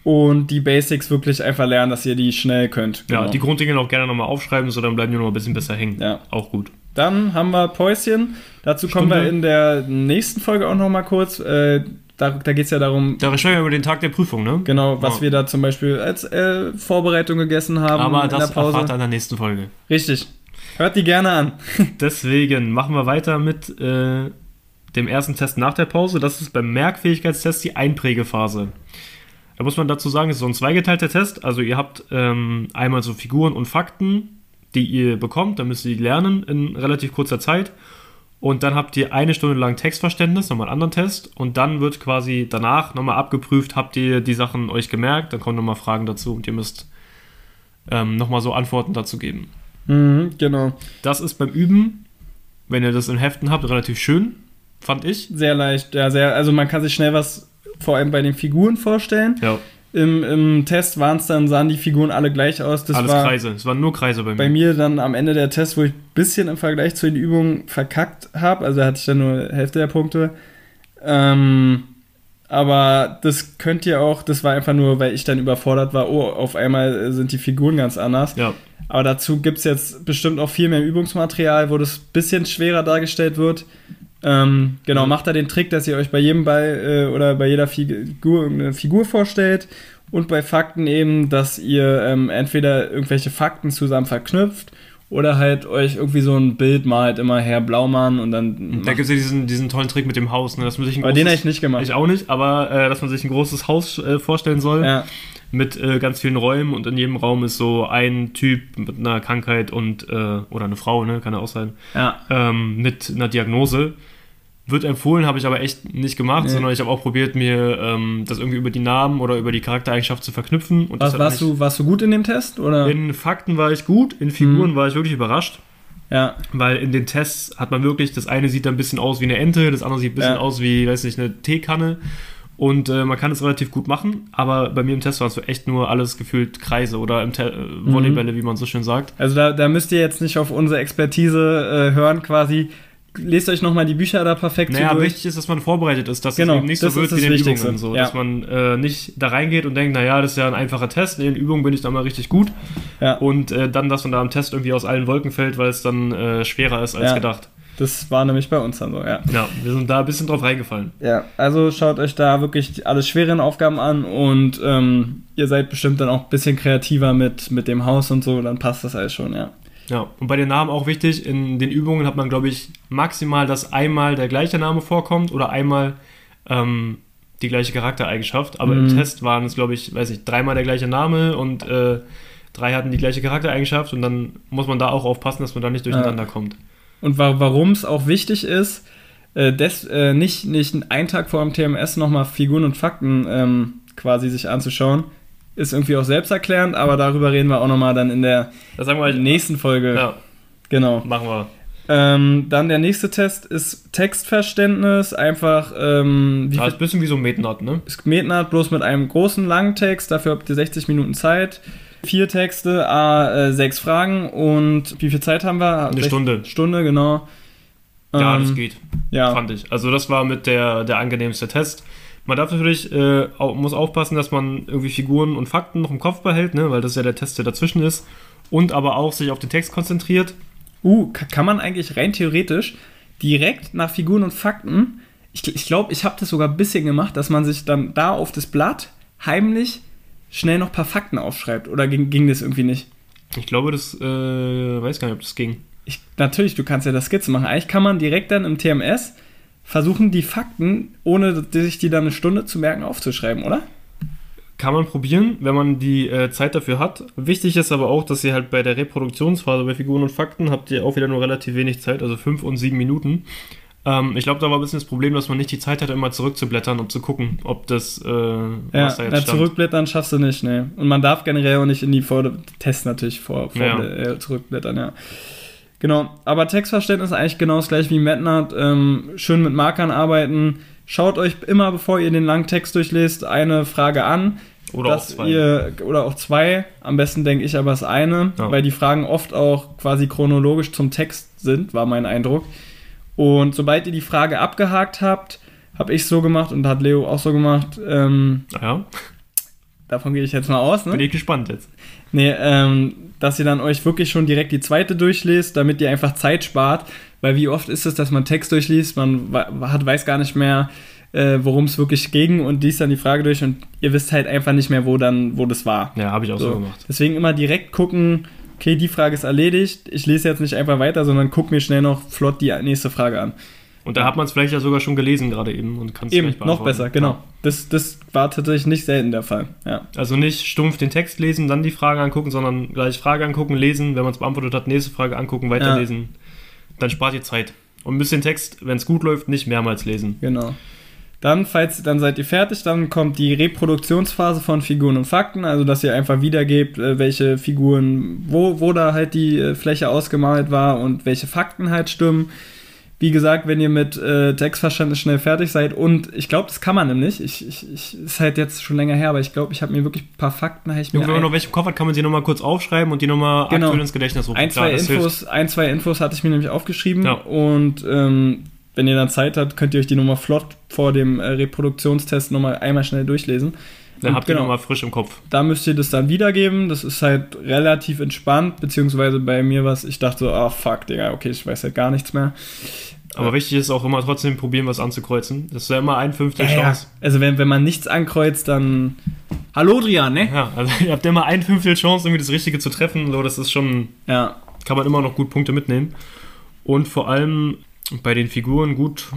Speaker 3: und die Basics wirklich einfach lernen, dass ihr die schnell könnt.
Speaker 2: Ja,
Speaker 3: Genau.
Speaker 2: die Grunddinge auch gerne nochmal aufschreiben, so dann bleiben die noch ein bisschen besser hängen.
Speaker 3: Ja.
Speaker 2: Auch gut.
Speaker 3: Dann haben wir Päuschen. Dazu kommen
Speaker 2: Stunde.
Speaker 3: wir in der nächsten Folge auch noch mal kurz. Äh, da da geht es ja darum,
Speaker 2: Da sprechen wir über den Tag der Prüfung, ne?
Speaker 3: genau, was
Speaker 2: Ja.
Speaker 3: wir da zum Beispiel als äh, Vorbereitung gegessen haben
Speaker 2: Aber
Speaker 3: in
Speaker 2: das
Speaker 3: der Pause.
Speaker 2: erfahrt ihr in der nächsten Folge.
Speaker 3: Richtig. Hört die gerne an. *laughs*
Speaker 2: Deswegen machen wir weiter mit äh, dem ersten Test nach der Pause. Das ist beim Merkfähigkeitstest die Einprägephase. Da muss man dazu sagen, es ist so ein zweigeteilter Test. Also ihr habt ähm, einmal so Figuren und Fakten, die ihr bekommt. Da müsst ihr die lernen in relativ kurzer Zeit. Und dann habt ihr eine Stunde lang Textverständnis, nochmal einen anderen Test. Und dann wird quasi danach nochmal abgeprüft, habt ihr die Sachen euch gemerkt. Dann kommen nochmal Fragen dazu und ihr müsst ähm, nochmal so Antworten dazu geben.
Speaker 3: Mhm, genau.
Speaker 2: Das ist beim Üben, wenn ihr das in Heften habt, relativ schön, fand ich.
Speaker 3: Sehr leicht. Ja, sehr, also man kann sich schnell was vor allem bei den Figuren vorstellen.
Speaker 2: Ja.
Speaker 3: Im, im Test waren es dann, sahen die Figuren alle gleich aus. Das
Speaker 2: Alles
Speaker 3: war
Speaker 2: Kreise. Es waren nur Kreise bei mir.
Speaker 3: bei mir dann am Ende der Test, wo ich ein bisschen im Vergleich zu den Übungen verkackt habe. Also hatte ich dann nur Hälfte der Punkte. Ähm, aber das könnt ihr auch, das war einfach nur, weil ich dann überfordert war, oh, auf einmal sind die Figuren ganz anders.
Speaker 2: Ja.
Speaker 3: Aber dazu gibt es jetzt bestimmt auch viel mehr Übungsmaterial, wo das ein bisschen schwerer dargestellt wird. Ähm, genau,
Speaker 2: Mhm.
Speaker 3: macht da den Trick, dass ihr euch bei jedem Ball äh, oder bei jeder Figur eine Figur vorstellt und bei Fakten eben, dass ihr ähm, entweder irgendwelche Fakten zusammen verknüpft oder halt euch irgendwie so ein Bild malt, immer Herr Blaumann und dann.
Speaker 2: Da gibt es ja diesen, diesen tollen Trick mit dem Haus, ne? dass man sich ein
Speaker 3: aber den habe
Speaker 2: großes,
Speaker 3: ich nicht gemacht.
Speaker 2: ich auch nicht, aber äh, dass man sich ein großes Haus äh, vorstellen soll
Speaker 3: ja,
Speaker 2: mit äh, ganz vielen Räumen und in jedem Raum ist so ein Typ mit einer Krankheit und äh, oder eine Frau, ne, kann ja auch sein,
Speaker 3: ja.
Speaker 2: ähm, mit einer Diagnose. Wird empfohlen, habe ich aber echt nicht gemacht,
Speaker 3: Nee.
Speaker 2: sondern ich habe auch probiert, mir ähm, das irgendwie über die Namen oder über die Charaktereigenschaft zu verknüpfen. Und
Speaker 3: Was, warst, du, warst du gut in dem Test? Oder?
Speaker 2: In Fakten war ich gut, in Figuren
Speaker 3: Mhm.
Speaker 2: war ich wirklich überrascht.
Speaker 3: ja,
Speaker 2: Weil in den Tests hat man wirklich, das eine sieht dann ein bisschen aus wie eine Ente, das andere sieht ein bisschen
Speaker 3: Ja.
Speaker 2: aus wie, weiß nicht, eine Teekanne. Und äh, man kann es relativ gut machen, aber bei mir im Test waren es so echt nur alles gefühlt Kreise oder im Te äh,
Speaker 3: Mhm.
Speaker 2: Volleybälle, wie man so schön sagt.
Speaker 3: Also da, da müsst ihr jetzt nicht auf unsere Expertise äh, hören quasi. Lest euch nochmal die Bücher da perfekt
Speaker 2: Naja,
Speaker 3: durch.
Speaker 2: wichtig ist, dass man vorbereitet ist, dass
Speaker 3: Genau,
Speaker 2: es eben nicht
Speaker 3: das
Speaker 2: so
Speaker 3: ist
Speaker 2: wird wie in den Übungen. So,
Speaker 3: ja.
Speaker 2: Dass man äh, nicht da reingeht und denkt, naja, das ist ja ein einfacher Test, in den Übungen bin ich da mal richtig gut.
Speaker 3: Ja.
Speaker 2: Und äh, dann, dass man da am Test irgendwie aus allen Wolken fällt, weil es dann äh, schwerer ist als
Speaker 3: Ja.
Speaker 2: gedacht.
Speaker 3: Das war nämlich bei uns dann so, ja.
Speaker 2: Ja, wir sind da ein bisschen drauf reingefallen.
Speaker 3: Ja, also schaut euch da wirklich alle schweren Aufgaben an und ähm, ihr seid bestimmt dann auch ein bisschen kreativer mit, mit dem Haus und so, dann passt das alles schon, ja.
Speaker 2: Ja, und bei den Namen auch wichtig, in den Übungen hat man, glaube ich, maximal, dass einmal der gleiche Name vorkommt oder einmal ähm, die gleiche Charaktereigenschaft. Aber
Speaker 3: Mhm.
Speaker 2: im Test waren es, glaube ich, weiß nicht, dreimal der gleiche Name und äh, drei hatten die gleiche Charaktereigenschaft und dann muss man da auch aufpassen, dass man da nicht durcheinander kommt.
Speaker 3: Und wa warum es auch wichtig ist, äh, des, äh, nicht, nicht einen Tag vor dem TMS nochmal Figuren und Fakten ähm, quasi sich anzuschauen, ist irgendwie auch selbsterklärend, aber darüber reden wir auch nochmal dann in der
Speaker 2: halt,
Speaker 3: nächsten Folge.
Speaker 2: Ja,
Speaker 3: Genau.
Speaker 2: machen wir.
Speaker 3: Ähm, dann der nächste Test ist Textverständnis. Einfach, ähm, wie
Speaker 2: Ja, ist ein bisschen wie so ein Metnut, ne?
Speaker 3: ist Metnat, bloß mit einem großen langen Text. Dafür habt ihr 60 Minuten Zeit. Vier Texte, a äh, sechs Fragen und wie viel Zeit haben wir?
Speaker 2: Eine
Speaker 3: Sech-
Speaker 2: Stunde.
Speaker 3: Stunde, genau.
Speaker 2: Ja,
Speaker 3: Ähm,
Speaker 2: das geht,
Speaker 3: Ja,
Speaker 2: fand ich. Also das war mit der, der angenehmste Test. Man darf natürlich, äh, muss aufpassen, dass man irgendwie Figuren und Fakten noch im Kopf behält, ne? weil das ja der Test, der dazwischen ist. Und aber auch sich auf den Text konzentriert.
Speaker 3: Uh, ka- kann man eigentlich rein theoretisch direkt nach Figuren und Fakten, ich glaube, ich, glaub, ich habe das sogar ein bisschen gemacht, dass man sich dann da auf das Blatt heimlich schnell noch ein paar Fakten aufschreibt. Oder ging, ging das irgendwie nicht?
Speaker 2: Ich glaube, das, äh, weiß gar nicht, ob das ging.
Speaker 3: Ich, natürlich, du kannst ja das Skizze machen. Eigentlich kann man direkt dann im TMS versuchen, die Fakten, ohne sich die dann eine Stunde zu merken, aufzuschreiben, oder?
Speaker 2: Kann man probieren, wenn man die äh, Zeit dafür hat. Wichtig ist aber auch, dass ihr halt bei der Reproduktionsphase bei Figuren und Fakten habt ihr auch wieder nur relativ wenig Zeit, also fünf und sieben Minuten. Ähm, ich glaube, da war ein bisschen das Problem, dass man nicht die Zeit hatte, immer zurückzublättern und zu gucken, ob das, äh,
Speaker 3: Ja,
Speaker 2: was da jetzt stand.
Speaker 3: zurückblättern schaffst du nicht, ne. Und man darf generell auch nicht in die Vor Tests natürlich vor, vor
Speaker 2: Ja.
Speaker 3: äh, zurückblättern, ja. Genau, aber Textverständnis ist eigentlich genau das gleiche wie Metnat. Ähm, schön mit Markern arbeiten. Schaut euch immer, bevor ihr den langen Text durchlest, eine Frage an.
Speaker 2: Oder auch zwei.
Speaker 3: Ihr, oder auch zwei. Am besten denke ich aber das eine,
Speaker 2: Ja.
Speaker 3: weil die Fragen oft auch quasi chronologisch zum Text sind, war mein Eindruck. Und sobald ihr die Frage abgehakt habt, habe ich so gemacht und hat Leo auch so gemacht. Ähm,
Speaker 2: Ja,
Speaker 3: davon gehe ich jetzt mal aus, ne?
Speaker 2: bin ich gespannt jetzt.
Speaker 3: Nee, ähm, dass ihr dann euch wirklich schon direkt die zweite durchlest, damit ihr einfach Zeit spart. Weil wie oft ist es, dass man Text durchliest, man hat, weiß gar nicht mehr, äh, worum es wirklich ging und liest dann die Frage durch und ihr wisst halt einfach nicht mehr, wo dann, wo das war.
Speaker 2: Ja, habe ich auch so,
Speaker 3: So.
Speaker 2: gemacht.
Speaker 3: Deswegen immer direkt gucken, okay, die Frage ist erledigt, ich lese jetzt nicht einfach weiter, sondern guck mir schnell noch flott die nächste Frage an.
Speaker 2: Und da hat man es vielleicht ja sogar schon gelesen gerade eben und kann es
Speaker 3: Eben, noch besser, genau.
Speaker 2: Ja.
Speaker 3: Das, das war tatsächlich nicht selten der Fall. Ja.
Speaker 2: Also nicht stumpf den Text lesen, dann die Frage angucken, sondern gleich Frage angucken, lesen, wenn man es beantwortet hat, nächste Frage angucken, weiterlesen. Dann spart ihr Zeit. Und ein bisschen Text, wenn es gut läuft, nicht mehrmals lesen.
Speaker 3: Genau. Dann, falls, dann seid ihr fertig, dann kommt die Reproduktionsphase von Figuren und Fakten, also dass ihr einfach wiedergebt, äh, welche Figuren, wo, wo da halt die äh, Fläche ausgemalt war und welche Fakten halt stimmen. Wie gesagt, wenn ihr mit äh, Textverständnis schnell fertig seid und ich glaube, das kann man nämlich. Ich, ich, ich ist halt jetzt schon länger her, aber ich glaube, ich habe mir wirklich ein paar Fakten. Ich mir
Speaker 2: wenn man noch welche im Kopf hat, kann man sie nochmal kurz aufschreiben und die nochmal
Speaker 3: Genau.
Speaker 2: aktuell ins Gedächtnis rufen.
Speaker 3: ein, zwei
Speaker 2: Klar,
Speaker 3: Infos, ein, zwei Infos hatte ich mir nämlich aufgeschrieben
Speaker 2: Ja.
Speaker 3: und ähm, wenn ihr dann Zeit habt, könnt ihr euch die nochmal flott vor dem äh, Reproduktionstest nochmal einmal schnell durchlesen.
Speaker 2: Dann habt ihr
Speaker 3: genau.
Speaker 2: nochmal frisch im Kopf.
Speaker 3: da müsst ihr das dann wiedergeben. Das ist halt relativ entspannt, beziehungsweise bei mir was, ich dachte so, ah fuck, Digga, okay, ich weiß halt gar nichts mehr.
Speaker 2: Aber wichtig ist auch immer trotzdem probieren, was anzukreuzen. Das ist ja immer ein Fünftel
Speaker 3: Ja, ja.
Speaker 2: Chance.
Speaker 3: Also wenn, wenn man nichts ankreuzt, dann. Hallo Drian, ne?
Speaker 2: Ja, also *laughs* ihr habt immer ein Fünftel Chance, irgendwie das Richtige zu treffen. So, das ist schon,
Speaker 3: Ja.
Speaker 2: kann man immer noch gut Punkte mitnehmen. Und vor allem bei den Figuren gut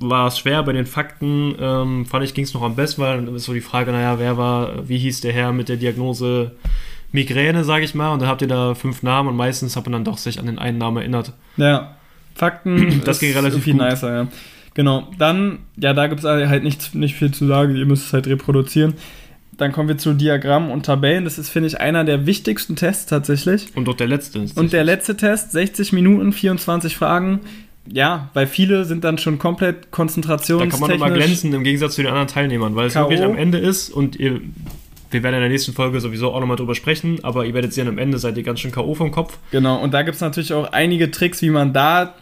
Speaker 2: war es schwer. Bei den Fakten ähm, fand ich, ging es noch am besten, weil dann ist so die Frage, naja, wer war, wie hieß der Herr mit der Diagnose Migräne, sage ich mal. Und dann habt ihr da fünf Namen und meistens hat man dann doch sich an den einen Namen erinnert.
Speaker 3: Ja. Fakten. *clears throat*
Speaker 2: Das ging relativ gut.
Speaker 3: nicer, ja. Genau. Dann, ja, da gibt es halt nicht, nicht viel zu sagen. Ihr müsst es halt reproduzieren. Dann kommen wir zu Diagrammen und Tabellen. Das ist, finde ich, einer der wichtigsten Tests tatsächlich.
Speaker 2: Und doch der letzte.
Speaker 3: Und der letzte Test, 60 Minuten, 24 Fragen. Ja, weil viele sind dann schon komplett
Speaker 2: Da
Speaker 3: konzentrationstechnisch.
Speaker 2: kann man immer glänzen im Gegensatz zu den anderen Teilnehmern, weil es wirklich am Ende ist und ihr, wir werden in der nächsten Folge sowieso auch nochmal drüber sprechen, aber ihr werdet sehen, am Ende seid ihr ganz schön K.O. vom Kopf.
Speaker 3: Genau, und da gibt es natürlich auch einige Tricks, wie man da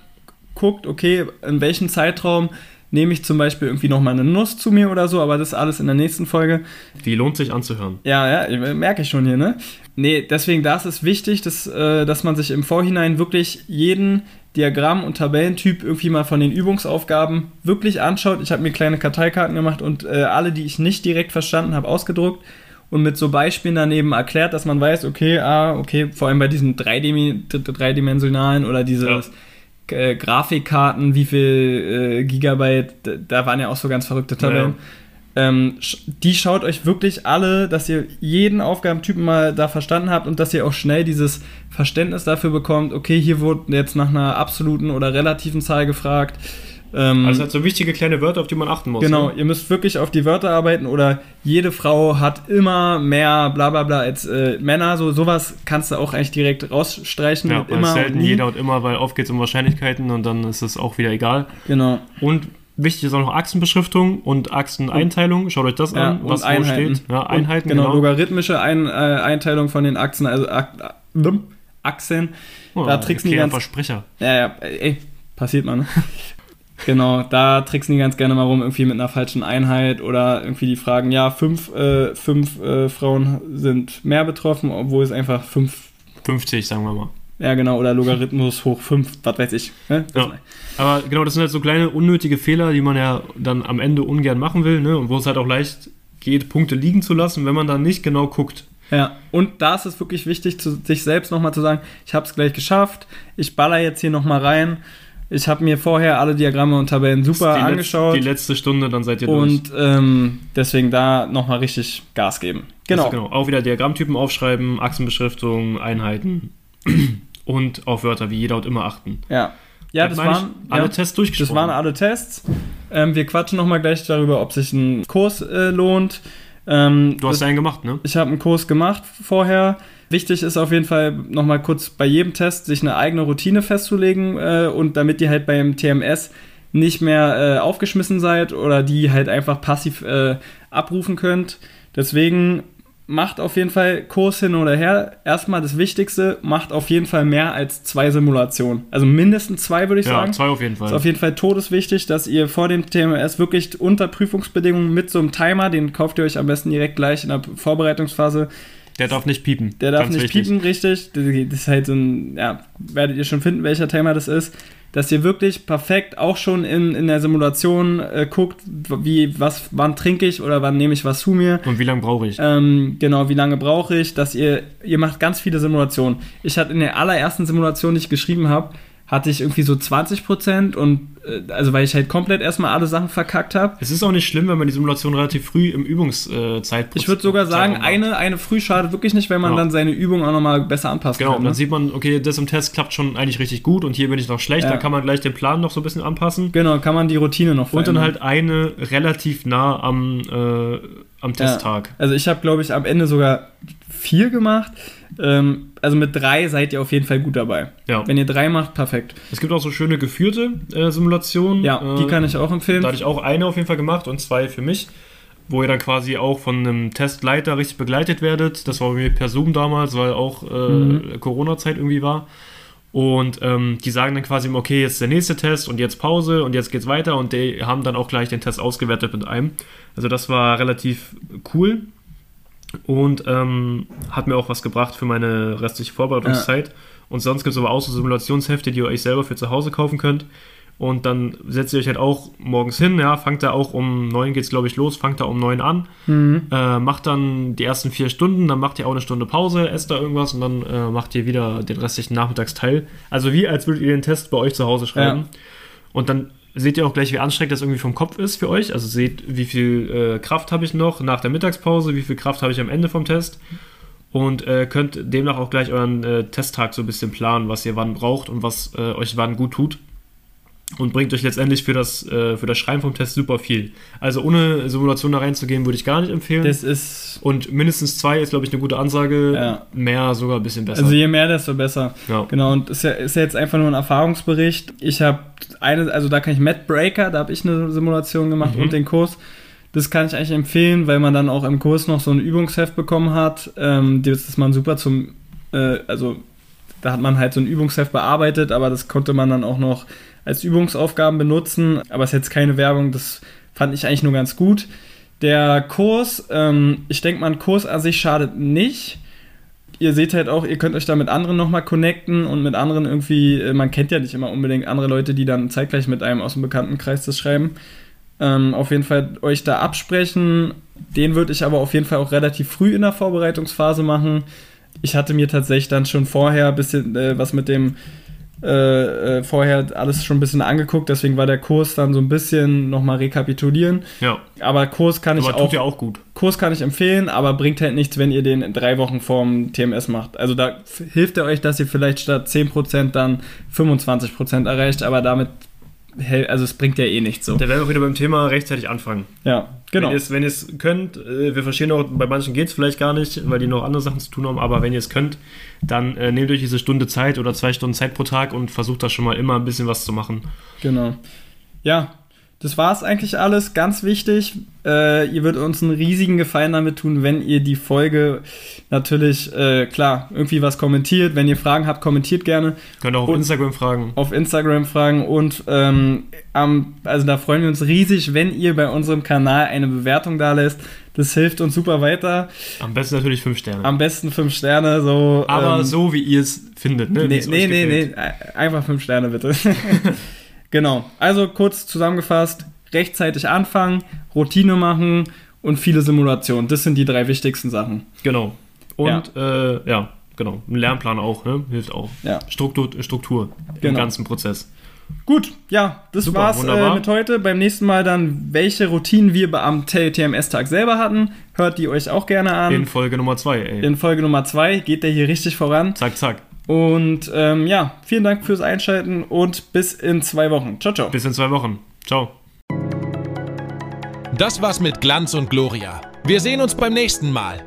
Speaker 3: guckt, okay, in welchem Zeitraum nehme ich zum Beispiel irgendwie nochmal eine Nuss zu mir oder so, aber das ist alles in der nächsten Folge.
Speaker 2: Die lohnt sich anzuhören.
Speaker 3: Ja, ja, merke ich schon hier, ne? Nee, deswegen, da ist es wichtig, dass, äh, dass man sich im Vorhinein wirklich jeden Diagramm- und Tabellentyp irgendwie mal von den Übungsaufgaben wirklich anschaut. Ich habe mir kleine Karteikarten gemacht und äh, alle, die ich nicht direkt verstanden habe, ausgedruckt und mit so Beispielen daneben erklärt, dass man weiß, okay, ah, okay, vor allem bei diesen dreidim dreidimensionalen oder dieses äh, Grafikkarten, wie viel äh, Gigabyte, da waren ja auch so ganz verrückte Tabellen. Ähm, sch- die schaut euch wirklich alle, dass ihr jeden Aufgabentypen mal da verstanden habt und dass ihr auch schnell dieses Verständnis dafür bekommt, okay, hier wurde jetzt nach einer absoluten oder relativen Zahl gefragt. Ähm,
Speaker 2: Also hat so wichtige kleine Wörter, auf die man achten muss.
Speaker 3: Genau,
Speaker 2: Ne?
Speaker 3: ihr müsst wirklich auf die Wörter arbeiten oder jede Frau hat immer mehr bla bla bla als äh, Männer. So sowas kannst du auch eigentlich direkt rausstreichen.
Speaker 2: Ja,
Speaker 3: immer und
Speaker 2: selten jeder und immer, weil oft geht es um Wahrscheinlichkeiten und dann ist es auch wieder egal.
Speaker 3: Genau.
Speaker 2: Und wichtig ist auch noch Achsenbeschriftung und Achseneinteilung. Schaut euch das
Speaker 3: Ja,
Speaker 2: an,
Speaker 3: und
Speaker 2: was wo steht. Ja,
Speaker 3: Und,
Speaker 2: Einheiten,
Speaker 3: genau,
Speaker 2: genau.
Speaker 3: logarithmische Ein, äh, Einteilung von den Achsen, also Ach, Achsen.
Speaker 2: Oh,
Speaker 3: da tricksen die
Speaker 2: okay,
Speaker 3: ganz
Speaker 2: Versprecher.
Speaker 3: Ja, ja, ey, passiert mal, ne? Genau, da tricksen die ganz gerne mal rum, irgendwie mit einer falschen Einheit oder irgendwie die fragen, ja, fünf, äh, fünf äh, Frauen sind mehr betroffen, obwohl es einfach fünf,
Speaker 2: 50, sagen wir mal.
Speaker 3: ja genau, oder Logarithmus hoch fünf, was weiß ich. Ne?
Speaker 2: Ja. Aber genau, das sind halt so kleine unnötige Fehler, die man ja dann am Ende ungern machen will, ne? Und wo es halt auch leicht geht, Punkte liegen zu lassen, wenn man dann nicht genau guckt.
Speaker 3: Ja, und da ist es wirklich wichtig, zu, sich selbst nochmal zu sagen, ich habe es gleich geschafft, ich baller jetzt hier nochmal rein. Ich habe mir vorher alle Diagramme und Tabellen super
Speaker 2: die
Speaker 3: angeschaut.
Speaker 2: Letz, die letzte Stunde, dann seid ihr durch.
Speaker 3: und ähm, deswegen da nochmal richtig Gas geben. Genau.
Speaker 2: Also genau. Auch wieder Diagrammtypen aufschreiben, Achsenbeschriftung, Einheiten *clears throat* und auf Wörter wie jeder und immer achten.
Speaker 3: Ja. Ja, das
Speaker 2: ich,
Speaker 3: waren
Speaker 2: alle
Speaker 3: ja,
Speaker 2: Tests
Speaker 3: das
Speaker 2: durchgesprochen.
Speaker 3: waren alle Tests. Ähm, wir quatschen nochmal gleich darüber, ob sich ein Kurs äh, lohnt. Ähm,
Speaker 2: du hast
Speaker 3: das,
Speaker 2: einen gemacht, ne?
Speaker 3: ich habe einen Kurs gemacht vorher. Wichtig ist auf jeden Fall nochmal kurz bei jedem Test sich eine eigene Routine festzulegen äh, und damit ihr halt beim TMS nicht mehr äh, aufgeschmissen seid oder die halt einfach passiv äh, abrufen könnt. Deswegen macht auf jeden Fall Kurs hin oder her. Erstmal das Wichtigste, macht auf jeden Fall mehr als zwei Simulationen. Also mindestens zwei, würde ich
Speaker 2: Ja,
Speaker 3: sagen.
Speaker 2: zwei auf jeden Fall.
Speaker 3: Ist auf jeden Fall todeswichtig, dass ihr vor dem TMS wirklich unter Prüfungsbedingungen mit so einem Timer, den kauft ihr euch am besten direkt gleich in der Vorbereitungsphase,
Speaker 2: Der darf nicht piepen.
Speaker 3: der darf
Speaker 2: Ganz
Speaker 3: nicht
Speaker 2: wichtig.
Speaker 3: piepen, richtig. Das ist halt so ein, ja, werdet ihr schon finden, welcher Timer das ist. Dass ihr wirklich perfekt auch schon in, in der Simulation äh, guckt, wie, was, wann trinke ich oder wann nehme ich was zu mir.
Speaker 2: Und wie lange brauche ich?
Speaker 3: Ähm, genau, wie lange brauche ich, dass ihr, ihr macht ganz viele Simulationen. Ich hatte in der allerersten Simulation, die ich geschrieben habe, hatte ich irgendwie so 20% und äh, also weil ich halt komplett erstmal alle Sachen verkackt habe.
Speaker 2: Es ist auch nicht schlimm, wenn man die Simulation relativ früh im Übungszeitpunkt.
Speaker 3: Ich würde sogar sagen, eine, eine früh schadet wirklich nicht, wenn man
Speaker 2: Ja.
Speaker 3: dann seine Übung auch nochmal besser anpassen
Speaker 2: Genau,
Speaker 3: kann.
Speaker 2: dann
Speaker 3: Ne?
Speaker 2: sieht man, okay, das im Test klappt schon eigentlich richtig gut und hier bin ich noch schlecht.
Speaker 3: Ja.
Speaker 2: Dann kann man gleich den Plan noch so ein bisschen anpassen.
Speaker 3: Genau, kann man die Routine noch
Speaker 2: Und dann
Speaker 3: verändern.
Speaker 2: halt eine relativ nah am, äh, am Testtag.
Speaker 3: Also ich habe, glaube ich, am Ende sogar vier gemacht. Ähm, also mit drei seid ihr auf jeden Fall gut dabei.
Speaker 2: Ja.
Speaker 3: Wenn ihr drei macht, perfekt.
Speaker 2: Es gibt auch so schöne geführte äh, Simulationen.
Speaker 3: Ja, die
Speaker 2: Äh,
Speaker 3: kann ich auch empfehlen.
Speaker 2: Da hatte ich auch eine auf jeden Fall gemacht und zwei für mich, wo ihr dann quasi auch von einem Testleiter richtig begleitet werdet. Das war bei mir per Zoom damals, weil auch äh,
Speaker 3: Mhm.
Speaker 2: Corona-Zeit irgendwie war. Und ähm, die sagen dann quasi immer, okay, jetzt ist der nächste Test und jetzt Pause und jetzt geht's weiter und die haben dann auch gleich den Test ausgewertet mit einem. Also das war relativ cool und ähm, hat mir auch was gebracht für meine restliche Vorbereitungszeit. Und sonst gibt es aber auch so Simulationshefte, die ihr euch selber für zu Hause kaufen könnt. Und dann setzt ihr euch halt auch morgens hin, ja, fangt da auch um neun geht's glaube ich los, fangt da um neun an,
Speaker 3: Mhm.
Speaker 2: äh, macht dann die ersten vier Stunden, dann macht ihr auch eine Stunde Pause, esst da irgendwas und dann äh, macht ihr wieder den restlichen Nachmittagsteil. Also wie als würdet ihr den Test bei euch zu Hause schreiben.
Speaker 3: Ja.
Speaker 2: Und dann seht ihr auch gleich, wie anstrengend das irgendwie vom Kopf ist für euch. Also seht, wie viel äh, Kraft habe ich noch nach der Mittagspause, wie viel Kraft habe ich am Ende vom Test. Und äh, könnt demnach auch gleich euren äh, Testtag so ein bisschen planen, was ihr wann braucht und was äh, euch wann gut tut. Und bringt euch letztendlich für das, äh, für das Schreiben vom Test super viel. Also ohne Simulation da reinzugehen, würde ich gar nicht empfehlen.
Speaker 3: Das ist,
Speaker 2: und mindestens zwei ist, glaube ich, eine gute Ansage.
Speaker 3: Ja.
Speaker 2: Mehr sogar ein bisschen besser.
Speaker 3: also je mehr, desto besser.
Speaker 2: ja.
Speaker 3: Genau, und ist ja, ist ja jetzt einfach nur ein Erfahrungsbericht. Ich habe eine, also da kann ich Matt Breaker, da habe ich eine Simulation gemacht
Speaker 2: Mhm.
Speaker 3: und den Kurs. Das kann ich eigentlich empfehlen, weil man dann auch im Kurs noch so ein Übungsheft bekommen hat. Ähm, das ist man super zum, äh, also da hat man halt so ein Übungsheft bearbeitet, aber das konnte man dann auch noch als Übungsaufgaben benutzen. Aber es ist jetzt keine Werbung, das fand ich eigentlich nur ganz gut. Der Kurs, ähm, ich denke mal, ein Kurs an sich schadet nicht ihr seht halt auch, ihr könnt euch da mit anderen nochmal connecten und mit anderen irgendwie, äh, man kennt ja nicht immer unbedingt andere Leute, die dann zeitgleich mit einem aus dem Bekanntenkreis das schreiben. Ähm, auf jeden Fall euch da absprechen. Den würde ich aber auf jeden Fall auch relativ früh in der Vorbereitungsphase machen. Ich hatte mir tatsächlich dann schon vorher ein bisschen äh, was mit dem äh, äh, vorher alles schon ein bisschen angeguckt, deswegen war der Kurs dann so ein bisschen nochmal rekapitulieren.
Speaker 2: ja.
Speaker 3: Aber Kurs kann ich
Speaker 2: Aber
Speaker 3: auch
Speaker 2: tut ja auch gut.
Speaker 3: Kurs kann ich empfehlen, aber bringt halt nichts, wenn ihr den in drei Wochen vorm TMS macht. Also da hilft er euch, dass ihr vielleicht statt 10% dann 25% erreicht, aber damit, also es bringt ja eh nichts so.
Speaker 2: Da werden wir auch wieder beim Thema rechtzeitig anfangen.
Speaker 3: Ja, genau.
Speaker 2: Wenn ihr es, wenn ihr es könnt, äh, wir verstehen auch, bei manchen geht es vielleicht gar nicht, weil die noch andere Sachen zu tun haben, aber wenn ihr es könnt, dann äh, nehmt euch diese Stunde Zeit oder zwei Stunden Zeit pro Tag und versucht da schon mal immer ein bisschen was zu machen.
Speaker 3: Genau. Ja, das war es eigentlich alles. Ganz wichtig, äh, ihr würdet uns einen riesigen Gefallen damit tun, wenn ihr die Folge natürlich, äh, klar, irgendwie was kommentiert. Wenn ihr Fragen habt, kommentiert gerne.
Speaker 2: Könnt auch auf
Speaker 3: Und-
Speaker 2: Instagram fragen.
Speaker 3: auf Instagram fragen und ähm, am, also da freuen wir uns riesig, wenn ihr bei unserem Kanal eine Bewertung da lässt. Das hilft uns super weiter.
Speaker 2: Am besten natürlich fünf Sterne.
Speaker 3: Am besten fünf Sterne, so.
Speaker 2: aber
Speaker 3: ähm,
Speaker 2: so, wie ihr es findet, ne?
Speaker 3: Nee, nee, nee, nee, einfach fünf Sterne bitte. *laughs* genau. Also kurz zusammengefasst: rechtzeitig anfangen, Routine machen und viele Simulationen. Das sind die drei wichtigsten Sachen.
Speaker 2: Genau. Und ja, äh, ja genau. Ein Lernplan auch, ne? Hilft auch.
Speaker 3: Ja.
Speaker 2: Struktur, Struktur im
Speaker 3: Genau.
Speaker 2: ganzen Prozess.
Speaker 3: Gut, ja, das
Speaker 2: Super,
Speaker 3: war's äh, mit heute. Beim nächsten Mal dann, welche Routinen wir am TMS-Tag selber hatten. Hört die euch auch gerne an.
Speaker 2: In Folge Nummer zwei, ey.
Speaker 3: In Folge Nummer 2 geht der hier richtig voran.
Speaker 2: zack, zack.
Speaker 3: Und ähm, ja, vielen Dank fürs Einschalten und bis in zwei Wochen. Ciao, ciao.
Speaker 2: Bis in zwei Wochen. Ciao.
Speaker 1: Das war's mit Glanz und Gloria. Wir sehen uns beim nächsten Mal.